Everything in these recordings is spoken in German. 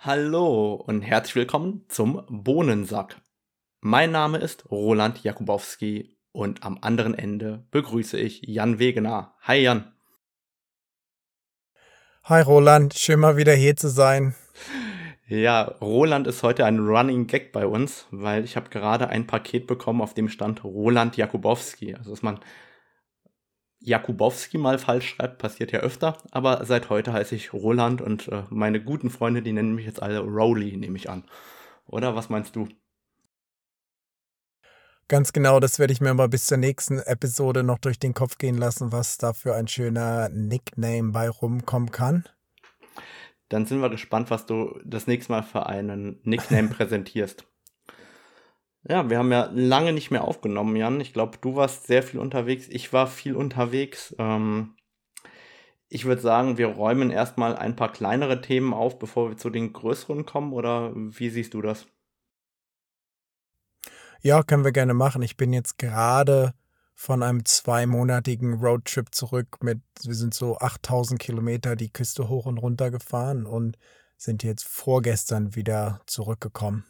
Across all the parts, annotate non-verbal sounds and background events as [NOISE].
Hallo und herzlich willkommen zum Bohnensack. Mein Name ist Roland Jakubowski und am anderen Ende begrüße ich Jan Wegener. Hi Jan. Hi Roland, schön mal wieder hier zu sein. Ja, Roland ist heute ein Running Gag bei uns, weil ich habe gerade ein Paket bekommen, auf dem stand Roland Jakubowski. Also dass man Jakubowski mal falsch schreibt, passiert ja öfter, aber seit heute heiße ich Roland und äh, meine guten Freunde, die nennen mich jetzt alle Rowley, nehme ich an. Oder was meinst du? Ganz genau, das werde ich mir mal bis zur nächsten Episode noch durch den Kopf gehen lassen, was da für ein schöner Nickname bei rumkommen kann. Dann sind wir gespannt, was du das nächste Mal für einen Nickname [LAUGHS] präsentierst. Ja, wir haben ja lange nicht mehr aufgenommen, Jan. Ich glaube, du warst sehr viel unterwegs. Ich war viel unterwegs. Ähm, ich würde sagen, wir räumen erstmal ein paar kleinere Themen auf, bevor wir zu den größeren kommen. Oder wie siehst du das? Ja, können wir gerne machen. Ich bin jetzt gerade von einem zweimonatigen Roadtrip zurück mit, wir sind so 8000 Kilometer die Küste hoch und runter gefahren und sind jetzt vorgestern wieder zurückgekommen.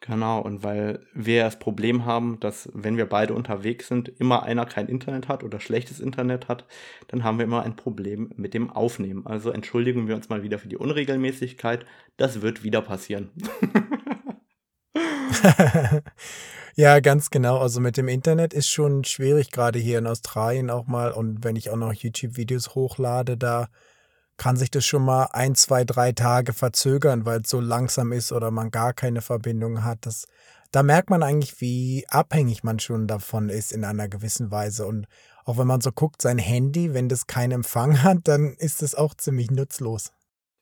Genau, und weil wir das Problem haben, dass wenn wir beide unterwegs sind, immer einer kein Internet hat oder schlechtes Internet hat, dann haben wir immer ein Problem mit dem Aufnehmen. Also entschuldigen wir uns mal wieder für die Unregelmäßigkeit. Das wird wieder passieren. [LAUGHS] ja, ganz genau. Also mit dem Internet ist schon schwierig, gerade hier in Australien auch mal. Und wenn ich auch noch YouTube-Videos hochlade, da kann sich das schon mal ein, zwei, drei Tage verzögern, weil es so langsam ist oder man gar keine Verbindung hat. Das, da merkt man eigentlich, wie abhängig man schon davon ist in einer gewissen Weise. Und auch wenn man so guckt, sein Handy, wenn das keinen Empfang hat, dann ist es auch ziemlich nutzlos.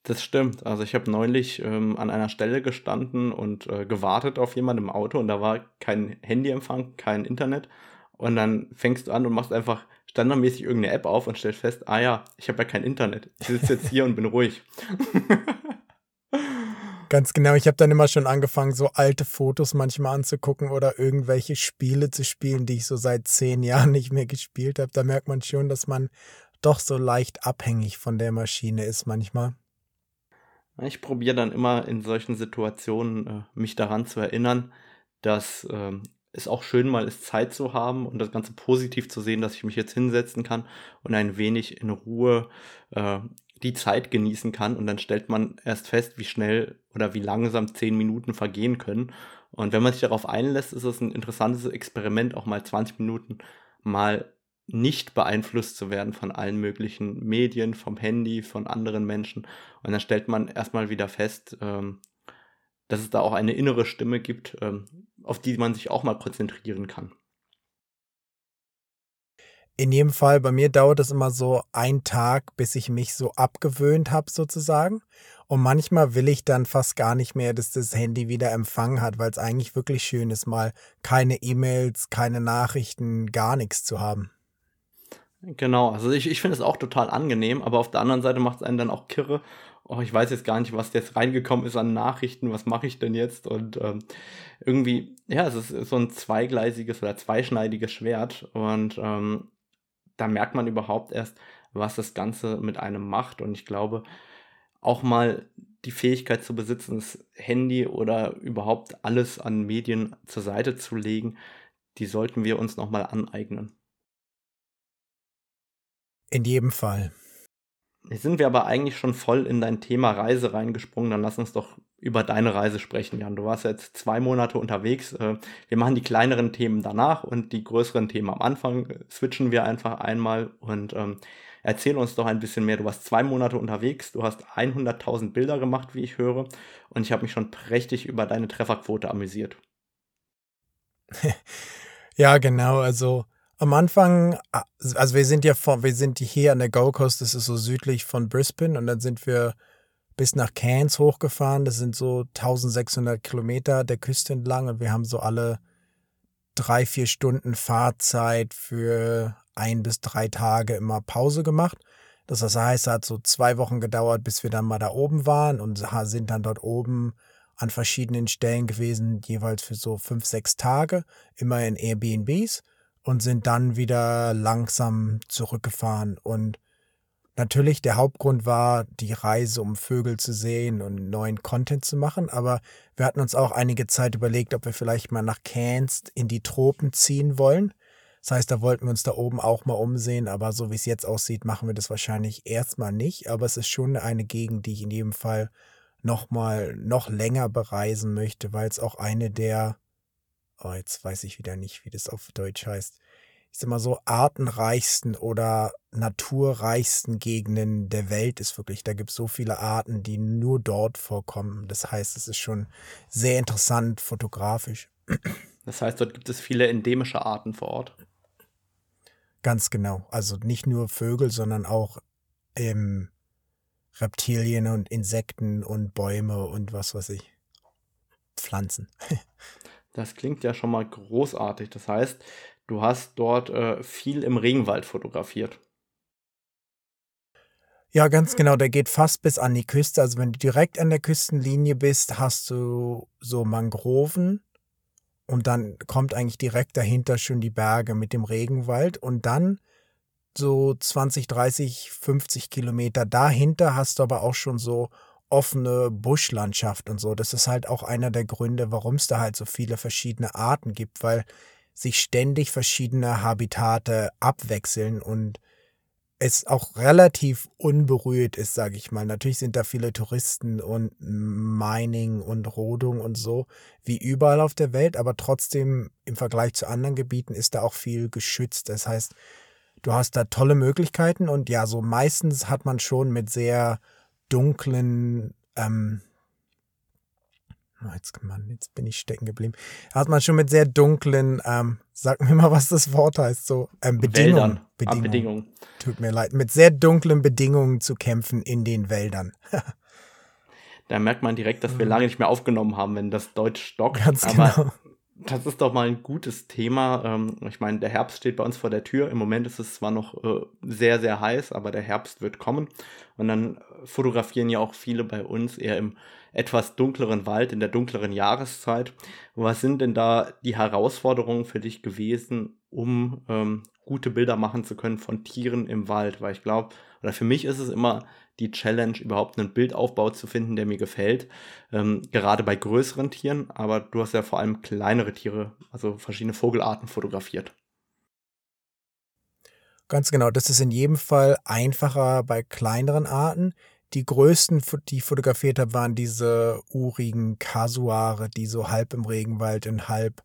Das stimmt. Also ich habe neulich ähm, an einer Stelle gestanden und äh, gewartet auf jemanden im Auto und da war kein Handyempfang, kein Internet. Und dann fängst du an und machst einfach standardmäßig irgendeine App auf und stellst fest, ah ja, ich habe ja kein Internet. Ich sitze jetzt hier und bin ruhig. [LAUGHS] Ganz genau. Ich habe dann immer schon angefangen, so alte Fotos manchmal anzugucken oder irgendwelche Spiele zu spielen, die ich so seit zehn Jahren nicht mehr gespielt habe. Da merkt man schon, dass man doch so leicht abhängig von der Maschine ist manchmal. Ich probiere dann immer in solchen Situationen äh, mich daran zu erinnern, dass es auch schön mal ist, Zeit zu haben und das Ganze positiv zu sehen, dass ich mich jetzt hinsetzen kann und ein wenig in Ruhe äh, die Zeit genießen kann. Und dann stellt man erst fest, wie schnell oder wie langsam zehn Minuten vergehen können. Und wenn man sich darauf einlässt, ist es ein interessantes Experiment, auch mal 20 Minuten mal nicht beeinflusst zu werden von allen möglichen Medien, vom Handy, von anderen Menschen. Und dann stellt man erstmal wieder fest, ähm, dass es da auch eine innere Stimme gibt, ähm, auf die man sich auch mal konzentrieren kann. In jedem Fall, bei mir dauert es immer so ein Tag, bis ich mich so abgewöhnt habe, sozusagen. Und manchmal will ich dann fast gar nicht mehr, dass das Handy wieder Empfang hat, weil es eigentlich wirklich schön ist, mal keine E-Mails, keine Nachrichten, gar nichts zu haben. Genau, also ich, ich finde es auch total angenehm, aber auf der anderen Seite macht es einen dann auch kirre, oh, ich weiß jetzt gar nicht, was jetzt reingekommen ist an Nachrichten, was mache ich denn jetzt? Und ähm, irgendwie, ja, es ist so ein zweigleisiges oder zweischneidiges Schwert. Und ähm, da merkt man überhaupt erst, was das Ganze mit einem macht. Und ich glaube, auch mal die Fähigkeit zu besitzen, das Handy oder überhaupt alles an Medien zur Seite zu legen, die sollten wir uns nochmal aneignen. In jedem Fall. Jetzt sind wir aber eigentlich schon voll in dein Thema Reise reingesprungen. Dann lass uns doch über deine Reise sprechen, Jan. Du warst jetzt zwei Monate unterwegs. Äh, wir machen die kleineren Themen danach und die größeren Themen am Anfang. Switchen wir einfach einmal und ähm, erzähl uns doch ein bisschen mehr. Du warst zwei Monate unterwegs, du hast 100.000 Bilder gemacht, wie ich höre. Und ich habe mich schon prächtig über deine Trefferquote amüsiert. [LAUGHS] ja, genau. Also am Anfang, also wir sind ja von, wir sind hier an der Gold Coast, das ist so südlich von Brisbane und dann sind wir bis nach Cairns hochgefahren. Das sind so 1600 Kilometer der Küste entlang und wir haben so alle drei, vier Stunden Fahrzeit für ein bis drei Tage immer Pause gemacht. Das heißt, es hat so zwei Wochen gedauert, bis wir dann mal da oben waren und sind dann dort oben an verschiedenen Stellen gewesen, jeweils für so fünf, sechs Tage, immer in Airbnbs und sind dann wieder langsam zurückgefahren. Und Natürlich, der Hauptgrund war die Reise, um Vögel zu sehen und neuen Content zu machen, aber wir hatten uns auch einige Zeit überlegt, ob wir vielleicht mal nach Cairns in die Tropen ziehen wollen. Das heißt, da wollten wir uns da oben auch mal umsehen, aber so wie es jetzt aussieht, machen wir das wahrscheinlich erstmal nicht. Aber es ist schon eine Gegend, die ich in jedem Fall noch noch länger bereisen möchte, weil es auch eine der, oh, jetzt weiß ich wieder nicht, wie das auf Deutsch heißt, ich sag mal so, artenreichsten oder naturreichsten Gegenden der Welt ist wirklich. Da gibt es so viele Arten, die nur dort vorkommen. Das heißt, es ist schon sehr interessant fotografisch. Das heißt, dort gibt es viele endemische Arten vor Ort. Ganz genau. Also nicht nur Vögel, sondern auch ähm, Reptilien und Insekten und Bäume und was weiß ich. Pflanzen. [LAUGHS] das klingt ja schon mal großartig. Das heißt, Du hast dort äh, viel im Regenwald fotografiert. Ja, ganz genau. Der geht fast bis an die Küste. Also wenn du direkt an der Küstenlinie bist, hast du so Mangroven und dann kommt eigentlich direkt dahinter schon die Berge mit dem Regenwald und dann so 20, 30, 50 Kilometer dahinter hast du aber auch schon so offene Buschlandschaft und so. Das ist halt auch einer der Gründe, warum es da halt so viele verschiedene Arten gibt, weil sich ständig verschiedene Habitate abwechseln und es auch relativ unberührt ist, sage ich mal. Natürlich sind da viele Touristen und Mining und Rodung und so, wie überall auf der Welt, aber trotzdem im Vergleich zu anderen Gebieten ist da auch viel geschützt. Das heißt, du hast da tolle Möglichkeiten und ja, so meistens hat man schon mit sehr dunklen ähm, Oh, jetzt, Mann, jetzt bin ich stecken geblieben. Hat man schon mit sehr dunklen, ähm, sag mir mal, was das Wort heißt, so ähm, Bedingungen. Bedingungen. Bedingungen. Tut mir leid. Mit sehr dunklen Bedingungen zu kämpfen in den Wäldern. [LAUGHS] da merkt man direkt, dass wir mhm. lange nicht mehr aufgenommen haben, wenn das Deutsch stockt. Ganz Aber genau. Das ist doch mal ein gutes Thema. Ähm, ich meine, der Herbst steht bei uns vor der Tür. Im Moment ist es zwar noch äh, sehr, sehr heiß, aber der Herbst wird kommen. Und dann fotografieren ja auch viele bei uns eher im etwas dunkleren Wald, in der dunkleren Jahreszeit. Was sind denn da die Herausforderungen für dich gewesen, um ähm, gute Bilder machen zu können von Tieren im Wald? Weil ich glaube, oder für mich ist es immer die Challenge, überhaupt einen Bildaufbau zu finden, der mir gefällt. Ähm, gerade bei größeren Tieren, aber du hast ja vor allem kleinere Tiere, also verschiedene Vogelarten fotografiert. Ganz genau, das ist in jedem Fall einfacher bei kleineren Arten. Die größten, die ich fotografiert habe, waren diese urigen Kasuare, die so halb im Regenwald und halb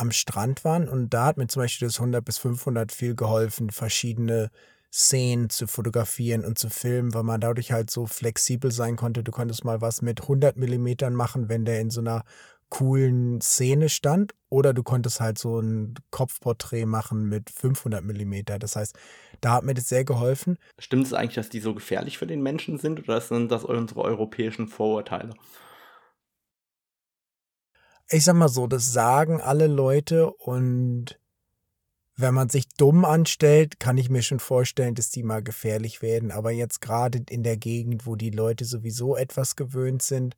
am Strand waren. Und da hat mir zum Beispiel das 100 bis 500 viel geholfen, verschiedene Szenen zu fotografieren und zu filmen, weil man dadurch halt so flexibel sein konnte. Du konntest mal was mit 100 Millimetern machen, wenn der in so einer coolen Szene stand, oder du konntest halt so ein Kopfporträt machen mit 500 Millimeter. Das heißt, da hat mir das sehr geholfen. Stimmt es eigentlich, dass die so gefährlich für den Menschen sind, oder sind das unsere europäischen Vorurteile? Ich sag mal so, das sagen alle Leute und wenn man sich dumm anstellt, kann ich mir schon vorstellen, dass die mal gefährlich werden. Aber jetzt gerade in der Gegend, wo die Leute sowieso etwas gewöhnt sind,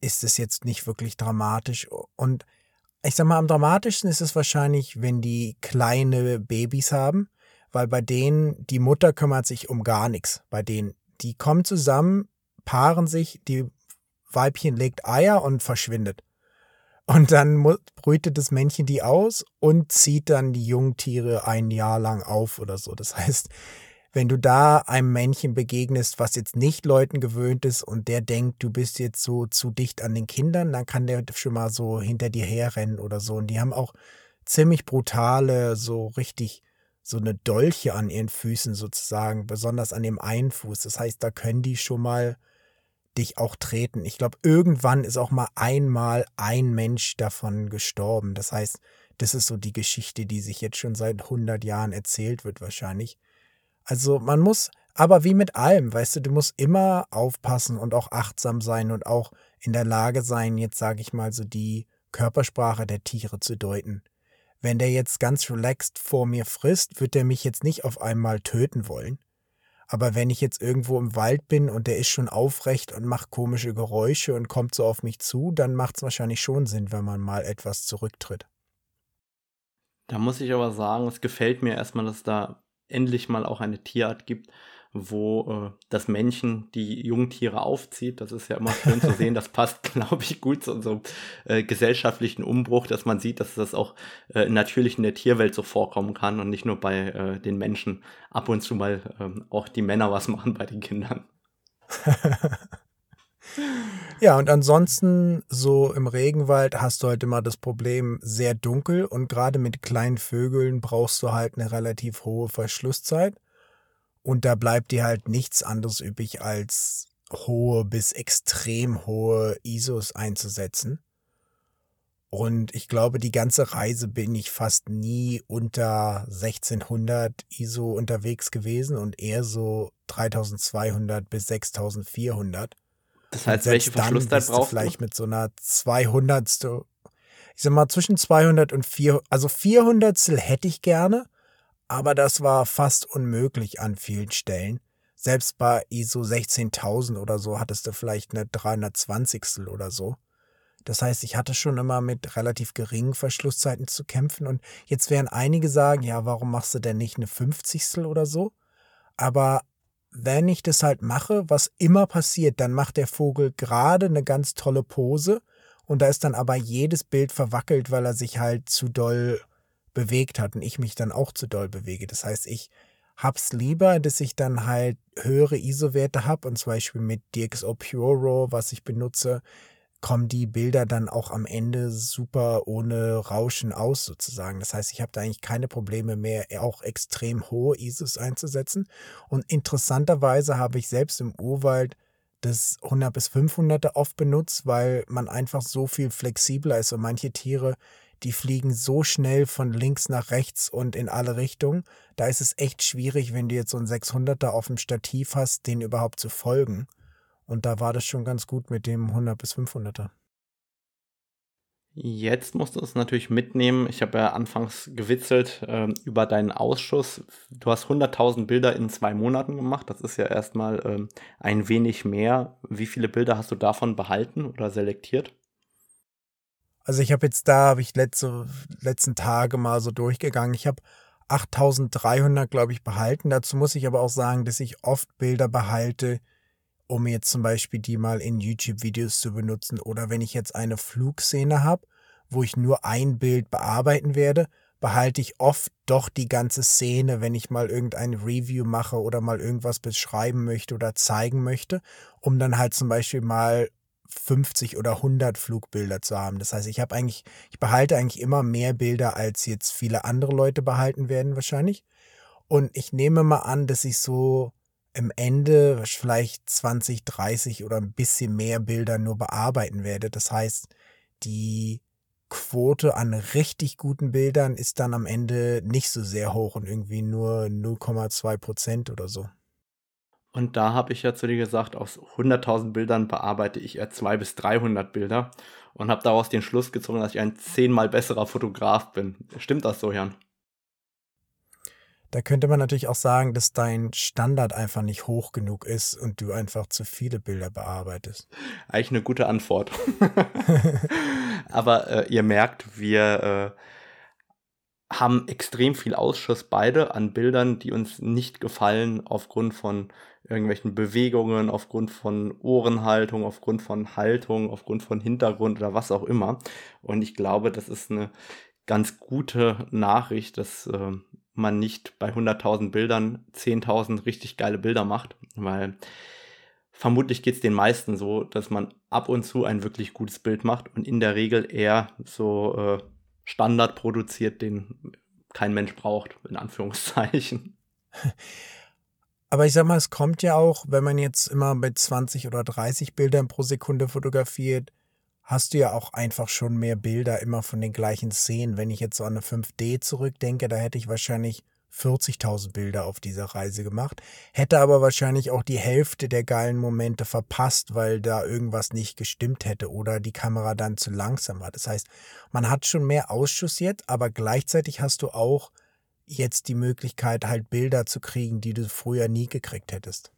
ist es jetzt nicht wirklich dramatisch. Und ich sag mal, am dramatischsten ist es wahrscheinlich, wenn die kleine Babys haben, weil bei denen die Mutter kümmert sich um gar nichts. Bei denen, die kommen zusammen, paaren sich, die Weibchen legt Eier und verschwindet. Und dann brütet das Männchen die aus und zieht dann die Jungtiere ein Jahr lang auf oder so. Das heißt, wenn du da einem Männchen begegnest, was jetzt nicht Leuten gewöhnt ist und der denkt, du bist jetzt so zu dicht an den Kindern, dann kann der schon mal so hinter dir herrennen oder so. Und die haben auch ziemlich brutale, so richtig, so eine Dolche an ihren Füßen sozusagen, besonders an dem einen Fuß. Das heißt, da können die schon mal dich auch treten. Ich glaube, irgendwann ist auch mal einmal ein Mensch davon gestorben. Das heißt, das ist so die Geschichte, die sich jetzt schon seit 100 Jahren erzählt wird wahrscheinlich. Also man muss, aber wie mit allem, weißt du, du musst immer aufpassen und auch achtsam sein und auch in der Lage sein, jetzt sage ich mal so die Körpersprache der Tiere zu deuten. Wenn der jetzt ganz relaxed vor mir frisst, wird er mich jetzt nicht auf einmal töten wollen. Aber wenn ich jetzt irgendwo im Wald bin und der ist schon aufrecht und macht komische Geräusche und kommt so auf mich zu, dann macht es wahrscheinlich schon Sinn, wenn man mal etwas zurücktritt. Da muss ich aber sagen, es gefällt mir erstmal, dass da endlich mal auch eine Tierart gibt, wo äh, das Männchen die Jungtiere aufzieht. Das ist ja immer schön zu sehen. Das passt, [LAUGHS] glaube ich, gut zu unserem äh, gesellschaftlichen Umbruch, dass man sieht, dass das auch äh, natürlich in der Tierwelt so vorkommen kann und nicht nur bei äh, den Menschen ab und zu mal ähm, auch die Männer was [LAUGHS] machen bei den Kindern. ja, und ansonsten so im Regenwald hast du halt immer das Problem sehr dunkel und gerade mit kleinen Vögeln brauchst du halt eine relativ hohe Verschlusszeit. Und da bleibt dir halt nichts anderes übrig, als hohe bis extrem hohe ISOs einzusetzen. Und ich glaube, die ganze Reise bin ich fast nie unter 1600 ISO unterwegs gewesen und eher so 3200 bis 6400. Das heißt, welche Verschlusszeit brauchst du? Vielleicht mit so einer 200. Ich sag mal zwischen 200 und 400. Also 400 hätte ich gerne, aber das war fast unmöglich an vielen Stellen. Selbst bei ISO 16000 oder so hattest du vielleicht eine 320 oder so. Das heißt, ich hatte schon immer mit relativ geringen Verschlusszeiten zu kämpfen und jetzt werden einige sagen, ja, warum machst du denn nicht eine 50 oder so? Aber wenn ich das halt mache, was immer passiert, dann macht der Vogel gerade eine ganz tolle Pose und da ist dann aber jedes Bild verwackelt, weil er sich halt zu doll bewegt hat und ich mich dann auch zu doll bewege. Das heißt, ich hab's lieber, dass ich dann halt höhere ISO-Werte habe und zum Beispiel mit DxO Pure RAW, was ich benutze, kommen die Bilder dann auch am Ende super ohne Rauschen aus sozusagen. Das heißt, ich habe da eigentlich keine Probleme mehr, auch extrem hohe ISOs einzusetzen. Und interessanterweise habe ich selbst im Urwald das 100 bis 500er oft benutzt, weil man einfach so viel flexibler ist und manche Tiere die fliegen so schnell von links nach rechts und in alle Richtungen. Da ist es echt schwierig, wenn du jetzt so einen 600er auf dem Stativ hast, den überhaupt zu folgen. Und da war das schon ganz gut mit dem 100 bis 500er. Jetzt musst du es natürlich mitnehmen. Ich habe ja anfangs gewitzelt äh, über deinen Ausschuss. Du hast 100.000 Bilder in zwei Monaten gemacht. Das ist ja erstmal äh, ein wenig mehr. Wie viele Bilder hast du davon behalten oder selektiert? Also ich habe jetzt da, habe ich letzte, letzten Tage mal so durchgegangen. Ich habe 8300, glaube ich, behalten. Dazu muss ich aber auch sagen, dass ich oft Bilder behalte, um jetzt zum Beispiel die mal in YouTube-Videos zu benutzen. Oder wenn ich jetzt eine Flugszene habe, wo ich nur ein Bild bearbeiten werde, behalte ich oft doch die ganze Szene, wenn ich mal irgendein Review mache oder mal irgendwas beschreiben möchte oder zeigen möchte, um dann halt zum Beispiel mal 50 oder 100 Flugbilder zu haben. Das heißt, ich habe eigentlich, ich behalte eigentlich immer mehr Bilder, als jetzt viele andere Leute behalten werden wahrscheinlich. Und ich nehme mal an, dass ich so im Ende vielleicht 20, 30 oder ein bisschen mehr Bilder nur bearbeiten werde. Das heißt, die Quote an richtig guten Bildern ist dann am Ende nicht so sehr hoch und irgendwie nur 0,2 Prozent oder so. Und da habe ich ja zu dir gesagt, aus 100.000 Bildern bearbeite ich eher 200 bis 300 Bilder und habe daraus den Schluss gezogen, dass ich ein zehnmal besserer Fotograf bin. Stimmt das so, Jan? Da könnte man natürlich auch sagen, dass dein Standard einfach nicht hoch genug ist und du einfach zu viele Bilder bearbeitest. Eigentlich eine gute Antwort. [LAUGHS] [LAUGHS] Aber äh, ihr merkt, wir äh, haben extrem viel Ausschuss beide an Bildern, die uns nicht gefallen aufgrund von irgendwelchen Bewegungen, aufgrund von Ohrenhaltung, aufgrund von Haltung, aufgrund von Hintergrund oder was auch immer. Und ich glaube, das ist eine ganz gute Nachricht, dass äh, man nicht bei 100.000 Bildern 10.000 richtig geile Bilder macht, weil vermutlich geht es den meisten so, dass man ab und zu ein wirklich gutes Bild macht und in der Regel eher so äh, Standard produziert, den kein Mensch braucht, in Anführungszeichen. [LAUGHS] Aber ich sag mal, es kommt ja auch, wenn man jetzt immer mit 20 oder 30 Bildern pro Sekunde fotografiert, hast du ja auch einfach schon mehr Bilder immer von den gleichen Szenen. Wenn ich jetzt so an eine 5D zurückdenke, da hätte ich wahrscheinlich 40.000 Bilder auf dieser Reise gemacht, hätte aber wahrscheinlich auch die Hälfte der geilen Momente verpasst, weil da irgendwas nicht gestimmt hätte oder die Kamera dann zu langsam war. Das heißt, man hat schon mehr Ausschuss jetzt, aber gleichzeitig hast du auch jetzt die Möglichkeit, halt Bilder zu kriegen, die du früher nie gekriegt hättest.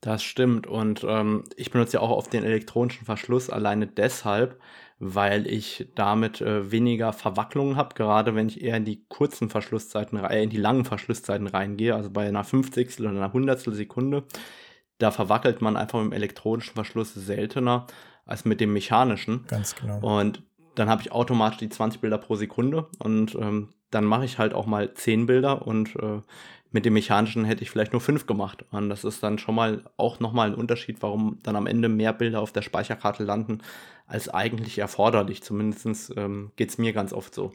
Das stimmt. Und ähm, ich benutze ja auch auf den elektronischen Verschluss alleine deshalb, weil ich damit äh, weniger Verwacklungen habe, gerade wenn ich eher in die kurzen Verschlusszeiten, äh, in die langen Verschlusszeiten reingehe, also bei einer 50. oder einer Hundertstel Sekunde. Da verwackelt man einfach mit dem elektronischen Verschluss seltener als mit dem mechanischen. Ganz genau. Und dann habe ich automatisch die 20 Bilder pro Sekunde und ähm, dann mache ich halt auch mal 10 Bilder und äh, mit dem mechanischen hätte ich vielleicht nur 5 gemacht. Und das ist dann schon mal auch nochmal ein Unterschied, warum dann am Ende mehr Bilder auf der Speicherkarte landen, als eigentlich erforderlich. Zumindest ähm, geht es mir ganz oft so.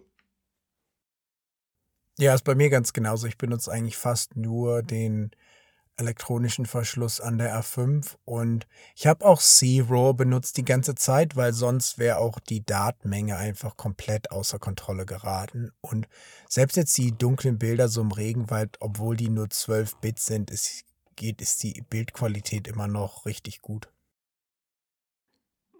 Ja, ist bei mir ganz genauso. Ich benutze eigentlich fast nur den elektronischen Verschluss an der R5 und ich habe auch C-RAW benutzt die ganze Zeit, weil sonst wäre auch die Datenmenge einfach komplett außer Kontrolle geraten und selbst jetzt die dunklen Bilder so im Regenwald, obwohl die nur 12 Bit sind, ist, geht, ist die Bildqualität immer noch richtig gut.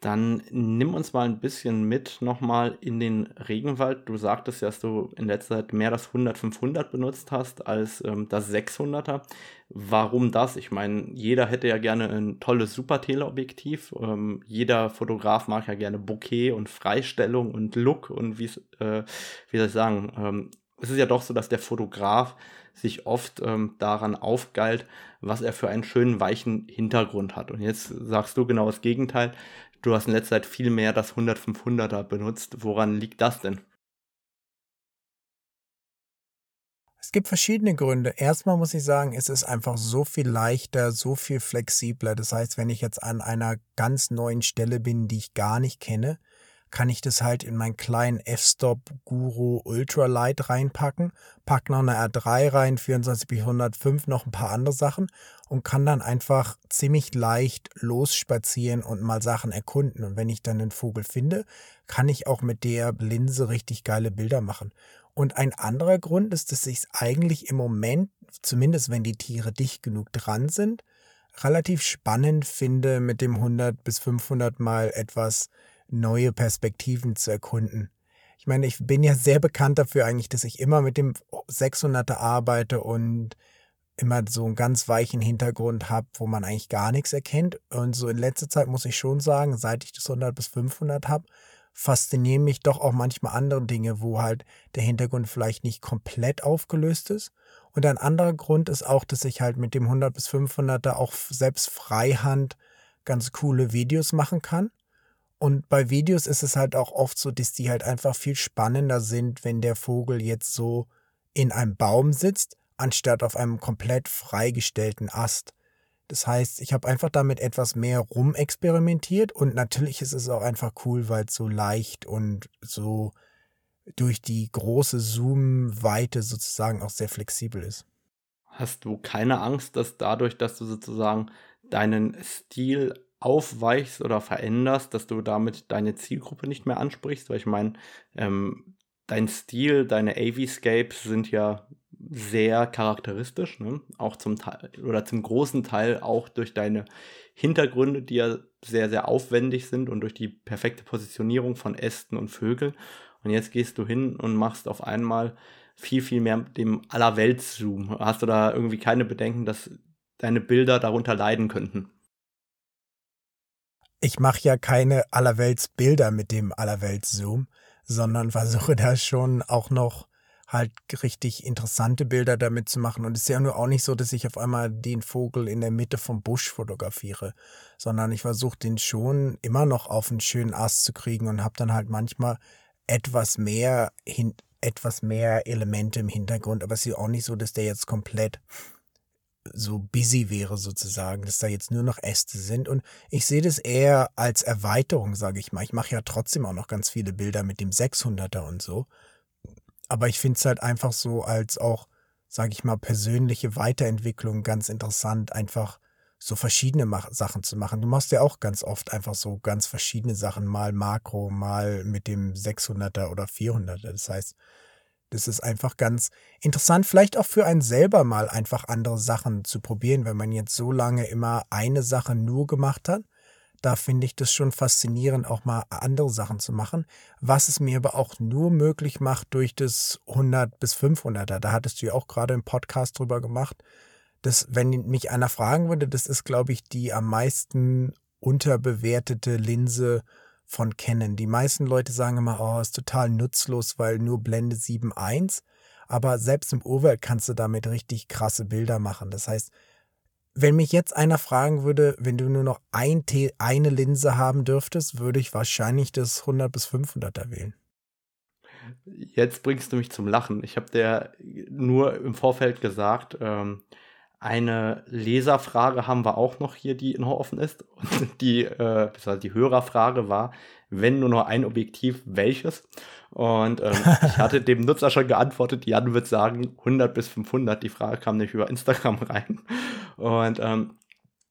Dann nimm uns mal ein bisschen mit nochmal in den Regenwald. Du sagtest ja, dass du in letzter Zeit mehr das 100-500 benutzt hast als ähm, das 600er. Warum das? Ich meine, jeder hätte ja gerne ein tolles Super-Teleobjektiv. Ähm, jeder Fotograf mag ja gerne Bokeh und Freistellung und Look und wie äh, wie soll ich sagen, ähm, es ist ja doch so, dass der Fotograf sich oft ähm, daran aufgeilt, was er für einen schönen weichen Hintergrund hat. Und jetzt sagst du genau das Gegenteil. Du hast in letzter Zeit viel mehr das 100-500er benutzt. Woran liegt das denn? Es gibt verschiedene Gründe. Erstmal muss ich sagen, es ist einfach so viel leichter, so viel flexibler. Das heißt, wenn ich jetzt an einer ganz neuen Stelle bin, die ich gar nicht kenne, kann ich das halt in meinen kleinen F-Stop Guru Ultralight reinpacken, pack noch eine R3 rein, 24 bis 105, noch ein paar andere Sachen und kann dann einfach ziemlich leicht losspazieren und mal Sachen erkunden. Und wenn ich dann einen Vogel finde, kann ich auch mit der Linse richtig geile Bilder machen. Und ein anderer Grund ist, dass ich es eigentlich im Moment, zumindest wenn die Tiere dicht genug dran sind, relativ spannend finde, mit dem 100 bis 500 mal etwas neue Perspektiven zu erkunden. Ich meine, ich bin ja sehr bekannt dafür eigentlich, dass ich immer mit dem 600er arbeite und immer so einen ganz weichen Hintergrund habe, wo man eigentlich gar nichts erkennt. Und so in letzter Zeit muss ich schon sagen, seit ich das 100 bis 500 habe, faszinieren mich doch auch manchmal andere Dinge, wo halt der Hintergrund vielleicht nicht komplett aufgelöst ist. Und ein anderer Grund ist auch, dass ich halt mit dem 100 bis 500er auch selbst freihand ganz coole Videos machen kann. Und bei Videos ist es halt auch oft so, dass die halt einfach viel spannender sind, wenn der Vogel jetzt so in einem Baum sitzt, anstatt auf einem komplett freigestellten Ast. Das heißt, ich habe einfach damit etwas mehr rumexperimentiert und natürlich ist es auch einfach cool, weil es so leicht und so durch die große Zoom-Weite sozusagen auch sehr flexibel ist. Hast du keine Angst, dass dadurch, dass du sozusagen deinen Stil aufweichst oder veränderst, dass du damit deine Zielgruppe nicht mehr ansprichst? Weil ich meine, ähm, dein Stil, deine AV-Scapes sind ja sehr charakteristisch, ne? auch zum Teil oder zum großen Teil auch durch deine Hintergründe, die ja sehr, sehr aufwendig sind und durch die perfekte Positionierung von Ästen und Vögeln. Und jetzt gehst du hin und machst auf einmal viel, viel mehr dem Allerweltszoom. Hast du da irgendwie keine Bedenken, dass deine Bilder darunter leiden könnten? Ich mache ja keine Allerweltsbilder mit dem Allerweltszoom, sondern versuche da schon auch noch halt richtig interessante Bilder damit zu machen. Und es ist ja nur auch nicht so, dass ich auf einmal den Vogel in der Mitte vom Busch fotografiere, sondern ich versuche den schon immer noch auf einen schönen Ast zu kriegen und habe dann halt manchmal etwas mehr hin, etwas mehr Elemente im Hintergrund, aber es ist auch nicht so, dass der jetzt komplett so busy wäre sozusagen, dass da jetzt nur noch Äste sind. Und ich sehe das eher als Erweiterung, sage ich mal. Ich mache ja trotzdem auch noch ganz viele Bilder mit dem 600er und so. Aber ich finde es halt einfach so als auch, sage ich mal, persönliche Weiterentwicklung ganz interessant, einfach so verschiedene Sachen zu machen. Du machst ja auch ganz oft einfach so ganz verschiedene Sachen, mal Makro, mal mit dem 600er oder 400er. Das heißt, das ist einfach ganz interessant, vielleicht auch für einen selber mal einfach andere Sachen zu probieren, wenn man jetzt so lange immer eine Sache nur gemacht hat. Da finde ich das schon faszinierend, auch mal andere Sachen zu machen, was es mir aber auch nur möglich macht durch das 100 bis 500er. Da hattest du ja auch gerade im Podcast drüber gemacht, das, wenn mich einer fragen würde, das ist, glaube ich, die am meisten unterbewertete Linse von Canon. Die meisten Leute sagen immer, oh, ist total nutzlos, weil nur Blende 7.1. Aber selbst im Urwald kannst du damit richtig krasse Bilder machen. Das heißt, wenn mich jetzt einer fragen würde, wenn du nur noch ein eine Linse haben dürftest, würde ich wahrscheinlich das 100 bis 500er wählen. Jetzt bringst du mich zum Lachen. Ich habe dir nur im Vorfeld gesagt, ähm, eine Leserfrage haben wir auch noch hier, die noch offen ist. [LAUGHS] Und die, äh, die Hörerfrage war, wenn nur noch ein Objektiv, welches? Und ähm, [LAUGHS] ich hatte dem Nutzer schon geantwortet, Jan wird sagen 100 bis 500. Die Frage kam nicht über Instagram rein. Und ähm,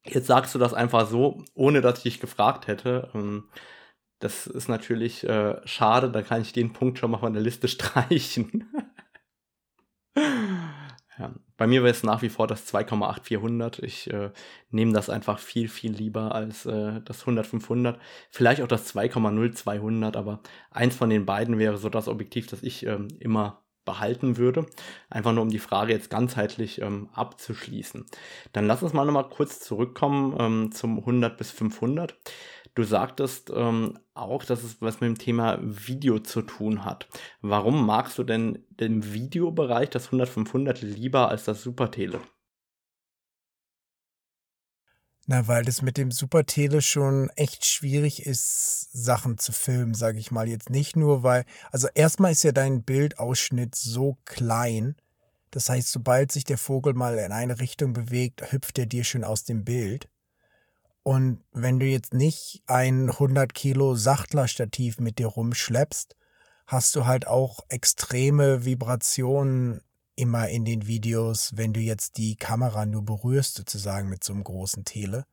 jetzt sagst du das einfach so, ohne dass ich dich gefragt hätte. Ähm, das ist natürlich äh, schade, da kann ich den Punkt schon mal von der Liste [LAUGHS] streichen. Ja, bei mir wäre es nach wie vor das 2,8400. Ich äh, nehme das einfach viel, viel lieber als äh, das 100-500. Vielleicht auch das 2,0200, aber eins von den beiden wäre so das Objektiv, das ich ähm, immer behalten würde. Einfach nur um die Frage jetzt ganzheitlich ähm, abzuschließen. Dann lass uns mal nochmal kurz zurückkommen ähm, zum 100 bis 500. Du sagtest ähm, auch, dass es was mit dem Thema Video zu tun hat. Warum magst du denn den Videobereich das 100-500 lieber als das Supertele? Na, weil das mit dem Supertele schon echt schwierig ist, Sachen zu filmen, sage ich mal. Jetzt nicht nur, weil, also erstmal ist ja dein Bildausschnitt so klein. Das heißt, sobald sich der Vogel mal in eine Richtung bewegt, hüpft er dir schon aus dem Bild. Und wenn du jetzt nicht ein 100 Kilo Sachtler-Stativ mit dir rumschleppst, hast du halt auch extreme Vibrationen immer in den Videos, wenn du jetzt die Kamera nur berührst, sozusagen mit so einem großen Tele.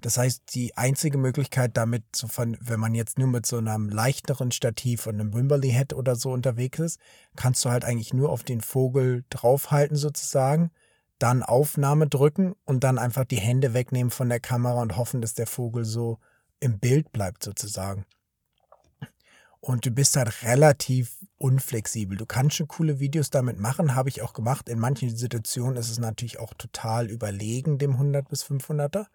Das heißt, die einzige Möglichkeit damit, so von, wenn man jetzt nur mit so einem leichteren Stativ und einem Wimberley Head oder so unterwegs ist, kannst du halt eigentlich nur auf den Vogel draufhalten sozusagen dann Aufnahme drücken und dann einfach die Hände wegnehmen von der Kamera und hoffen, dass der Vogel so im Bild bleibt sozusagen. Und du bist halt relativ unflexibel. Du kannst schon coole Videos damit machen, habe ich auch gemacht. In manchen Situationen ist es natürlich auch total überlegen, dem 100 bis 500er.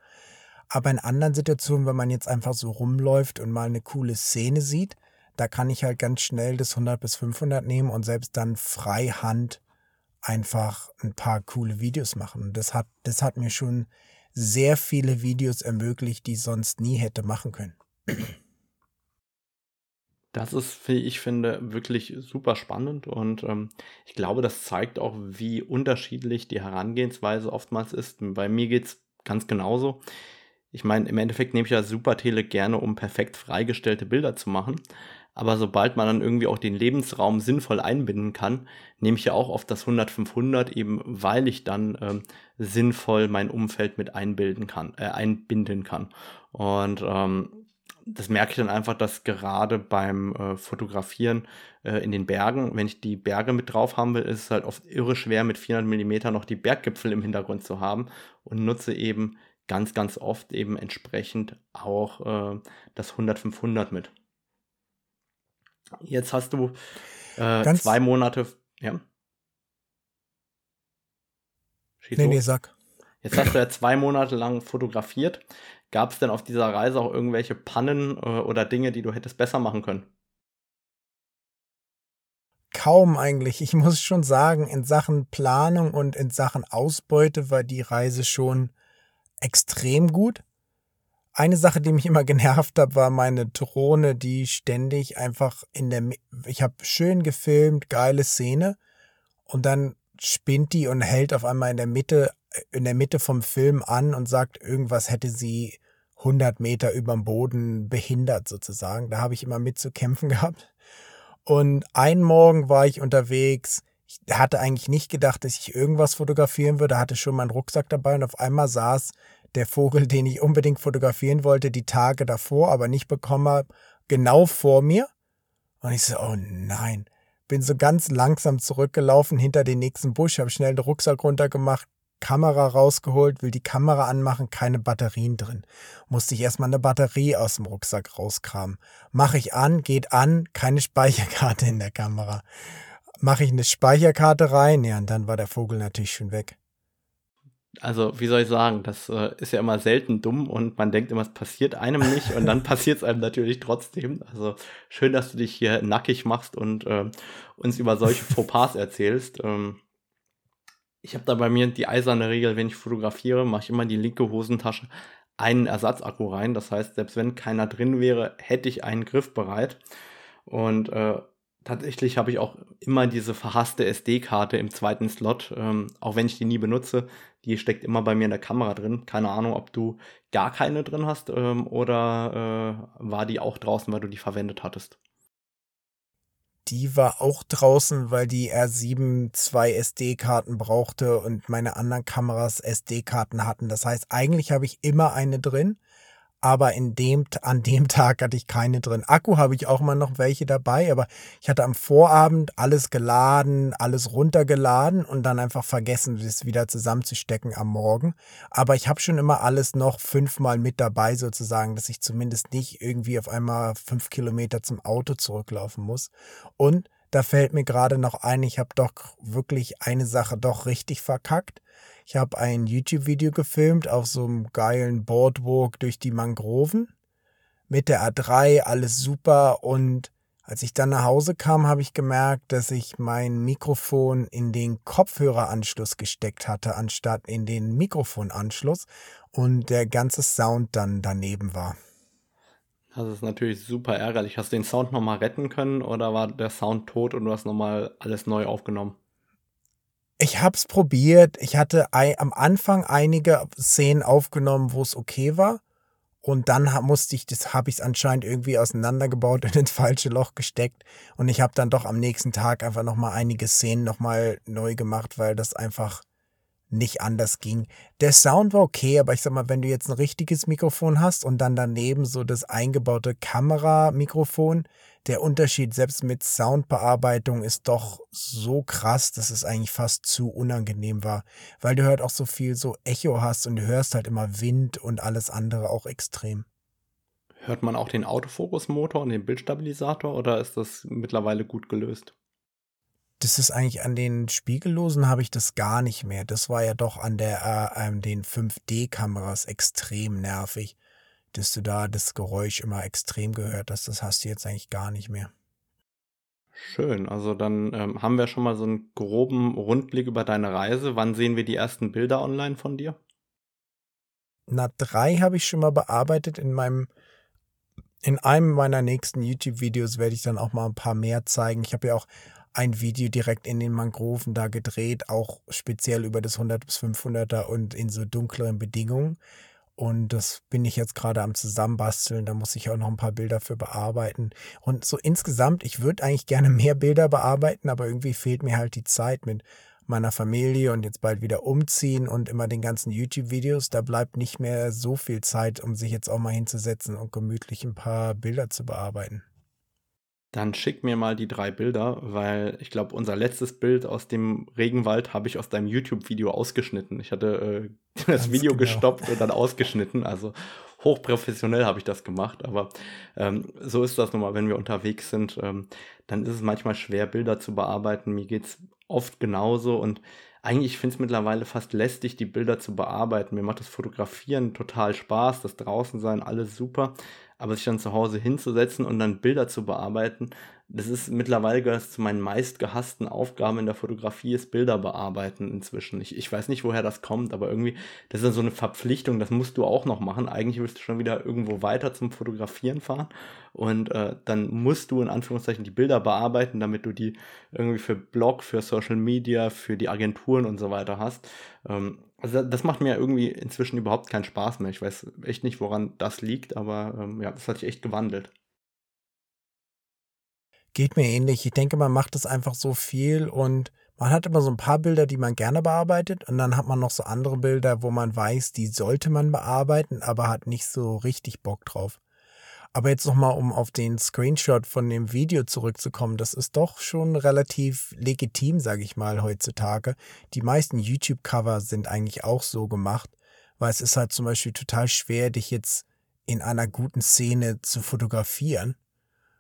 Aber in anderen Situationen, wenn man jetzt einfach so rumläuft und mal eine coole Szene sieht, da kann ich halt ganz schnell das 100 bis 500 nehmen und selbst dann freihand einfach ein paar coole Videos machen. Und das hat, das hat mir schon sehr viele Videos ermöglicht, die ich sonst nie hätte machen können. Das ist, wie ich finde, wirklich super spannend und ähm, ich glaube, das zeigt auch, wie unterschiedlich die Herangehensweise oftmals ist. Bei mir geht es ganz genauso. Ich meine, im Endeffekt nehme ich ja Supertele gerne, um perfekt freigestellte Bilder zu machen. Aber sobald man dann irgendwie auch den Lebensraum sinnvoll einbinden kann, nehme ich ja auch oft das 100-500 eben, weil ich dann ähm, sinnvoll mein Umfeld mit einbilden kann, äh, einbinden kann. Und ähm, das merke ich dann einfach, dass gerade beim äh, Fotografieren äh, in den Bergen, wenn ich die Berge mit drauf haben will, ist es halt oft irre schwer, mit 400 Millimeter noch die Berggipfel im Hintergrund zu haben und nutze eben ganz, ganz oft eben entsprechend auch äh, das 100-500 mit. Jetzt hast du äh, zwei Monate. Ja. Schieß nee, nee, sag. Jetzt hast du ja zwei Monate lang fotografiert. Gab es denn auf dieser Reise auch irgendwelche Pannen äh, oder Dinge, die du hättest besser machen können? Kaum eigentlich. Ich muss schon sagen, in Sachen Planung und in Sachen Ausbeute war die Reise schon extrem gut. Eine Sache, die mich immer [LAUGHS] genervt hat, war meine Drohne, die ständig einfach in der, ich habe schön gefilmt, geile Szene und dann spinnt die und hält auf einmal in der Mitte, in der Mitte vom Film an und sagt, irgendwas hätte sie 100 Meter überm Boden behindert sozusagen. Da habe ich immer mit zu kämpfen [LAUGHS] gehabt. Und einen Morgen war ich unterwegs. Ich hatte eigentlich nicht gedacht, dass ich irgendwas fotografieren würde, hatte schon meinen Rucksack dabei und auf einmal saß der Vogel, den ich unbedingt fotografieren wollte, die Tage davor, aber nicht bekommen habe, genau vor mir. Und ich so, oh nein. Bin so ganz langsam zurückgelaufen hinter den nächsten Busch, habe schnell den Rucksack runtergemacht, Kamera rausgeholt, will die Kamera anmachen, keine Batterien drin. Musste ich erstmal eine Batterie aus dem Rucksack rauskramen. Mache ich an, geht an, keine Speicherkarte in der Kamera. Mache ich eine Speicherkarte rein, ja, und dann war der Vogel natürlich schon weg. Also, wie soll ich sagen, das äh, ist ja immer selten dumm und man denkt immer, es passiert einem nicht und dann [LAUGHS] passiert es einem natürlich trotzdem. Also schön, dass du dich hier nackig machst und äh, uns über solche [LAUGHS] Fauxpas erzählst. Ähm, ich habe da bei mir die eiserne Regel, wenn ich fotografiere, mache ich immer die linke Hosentasche einen Ersatzakku rein. Das heißt, selbst wenn keiner drin wäre, hätte ich einen Griff bereit. Und äh, tatsächlich habe ich auch immer diese verhasste SD-Karte im zweiten Slot, ähm, auch wenn ich die nie benutze. Die steckt immer bei mir in der Kamera drin. Keine Ahnung, ob du gar keine drin hast ähm, oder äh, war die auch draußen, weil du die verwendet hattest die war auch draußen, weil die R7 zwei SD-Karten brauchte und meine anderen Kameras SD-Karten hatten. Das heißt, eigentlich habe ich immer eine drin aber in dem, an dem Tag hatte ich keine drin. Akku habe ich auch mal noch welche dabei, aber ich hatte am Vorabend alles geladen, alles runtergeladen und dann einfach vergessen, das wieder zusammenzustecken am Morgen. Aber ich habe schon immer alles noch fünfmal mit dabei sozusagen, dass ich zumindest nicht irgendwie auf einmal fünf Kilometer zum Auto zurücklaufen muss. Und da fällt mir gerade noch ein, ich habe doch wirklich eine Sache doch richtig verkackt. Ich habe ein YouTube-Video gefilmt auf so einem geilen Boardwalk durch die Mangroven mit der A3, alles super. Und als ich dann nach Hause kam, habe ich gemerkt, dass ich mein Mikrofon in den Kopfhöreranschluss gesteckt hatte, anstatt in den Mikrofonanschluss und der ganze Sound dann daneben war. Das ist natürlich super ärgerlich. Hast du den Sound nochmal retten können oder war der Sound tot und du hast nochmal alles neu aufgenommen? Ich hab's probiert. Ich hatte am Anfang einige Szenen aufgenommen, wo es okay war. Und dann musste ich, das habe ich anscheinend irgendwie auseinandergebaut [LAUGHS] und ins falsche Loch gesteckt. Und ich habe dann doch am nächsten Tag einfach nochmal einige Szenen nochmal neu gemacht, weil das einfach nicht anders ging. Der Sound war okay, aber ich sag mal, wenn du jetzt ein richtiges Mikrofon hast und dann daneben so das eingebaute Kameramikrofon, der Unterschied selbst mit Soundbearbeitung ist doch so krass, dass es eigentlich fast zu unangenehm war, weil du halt auch so viel so Echo hast und du hörst halt immer Wind und alles andere auch extrem. Hört man auch den Autofokusmotor und den Bildstabilisator oder ist das mittlerweile gut gelöst? Das ist eigentlich an den Spiegellosen habe ich das gar nicht mehr. Das war ja doch an der äh, an den 5D-Kameras extrem nervig, dass du da das Geräusch immer extrem gehört hast. Das hast du jetzt eigentlich gar nicht mehr. Schön, also dann ähm, haben wir schon mal so einen groben Rundblick über deine Reise. Wann sehen wir die ersten Bilder online von dir? Na, drei habe ich schon mal bearbeitet in meinem in einem meiner nächsten YouTube-Videos werde ich dann auch mal ein paar mehr zeigen. Ich habe ja auch ein Video direkt in den Mangroven da gedreht, auch speziell über das 100 bis 500er und in so dunkleren Bedingungen. Und das bin ich jetzt gerade am Zusammenbasteln. Da muss ich auch noch ein paar Bilder für bearbeiten. Und so insgesamt, ich würde eigentlich gerne mehr Bilder bearbeiten, aber irgendwie fehlt mir halt die Zeit mit meiner Familie und jetzt bald wieder umziehen und immer den ganzen YouTube-Videos. Da bleibt nicht mehr so viel Zeit, um sich jetzt auch mal hinzusetzen und gemütlich ein paar Bilder zu bearbeiten. Dann schick mir mal die drei Bilder, weil ich glaube, unser letztes Bild aus dem Regenwald habe ich aus deinem YouTube-Video ausgeschnitten. Ich hatte äh, [LAUGHS] das Video genau. gestoppt und dann ausgeschnitten. Also hochprofessionell habe ich das gemacht. Aber ähm, so ist das nun mal, wenn wir unterwegs sind. Ähm, dann ist es manchmal schwer, Bilder zu bearbeiten. Mir geht es oft genauso und eigentlich finde ich es mittlerweile fast lästig, die Bilder zu bearbeiten. Mir macht das Fotografieren total Spaß, das Draußensein, alles super. Aber sich dann zu Hause hinzusetzen und dann Bilder zu bearbeiten, das ist mittlerweile gehört zu meinen meistgehassten Aufgaben in der Fotografie, ist Bilder bearbeiten inzwischen. Ich, ich weiß nicht, woher das kommt, aber irgendwie, das ist dann so eine Verpflichtung, das musst du auch noch machen. Eigentlich willst du schon wieder irgendwo weiter zum Fotografieren fahren und äh, dann musst du in Anführungszeichen die Bilder bearbeiten, damit du die irgendwie für Blog, für Social Media, für die Agenturen und so weiter hast. Ähm, also das macht mir irgendwie inzwischen überhaupt keinen Spaß mehr. Ich weiß echt nicht, woran das liegt, aber ähm, ja, das hat sich echt gewandelt. Geht mir ähnlich. Ich denke, man macht das einfach so viel und man hat immer so ein paar Bilder, die man gerne bearbeitet und dann hat man noch so andere Bilder, wo man weiß, die sollte man bearbeiten, aber hat nicht so richtig Bock drauf. Aber jetzt nochmal, um auf den Screenshot von dem Video zurückzukommen, das ist doch schon relativ legitim, sage ich mal, heutzutage. Die meisten YouTube-Cover sind eigentlich auch so gemacht, weil es ist halt zum Beispiel total schwer, dich jetzt in einer guten Szene zu fotografieren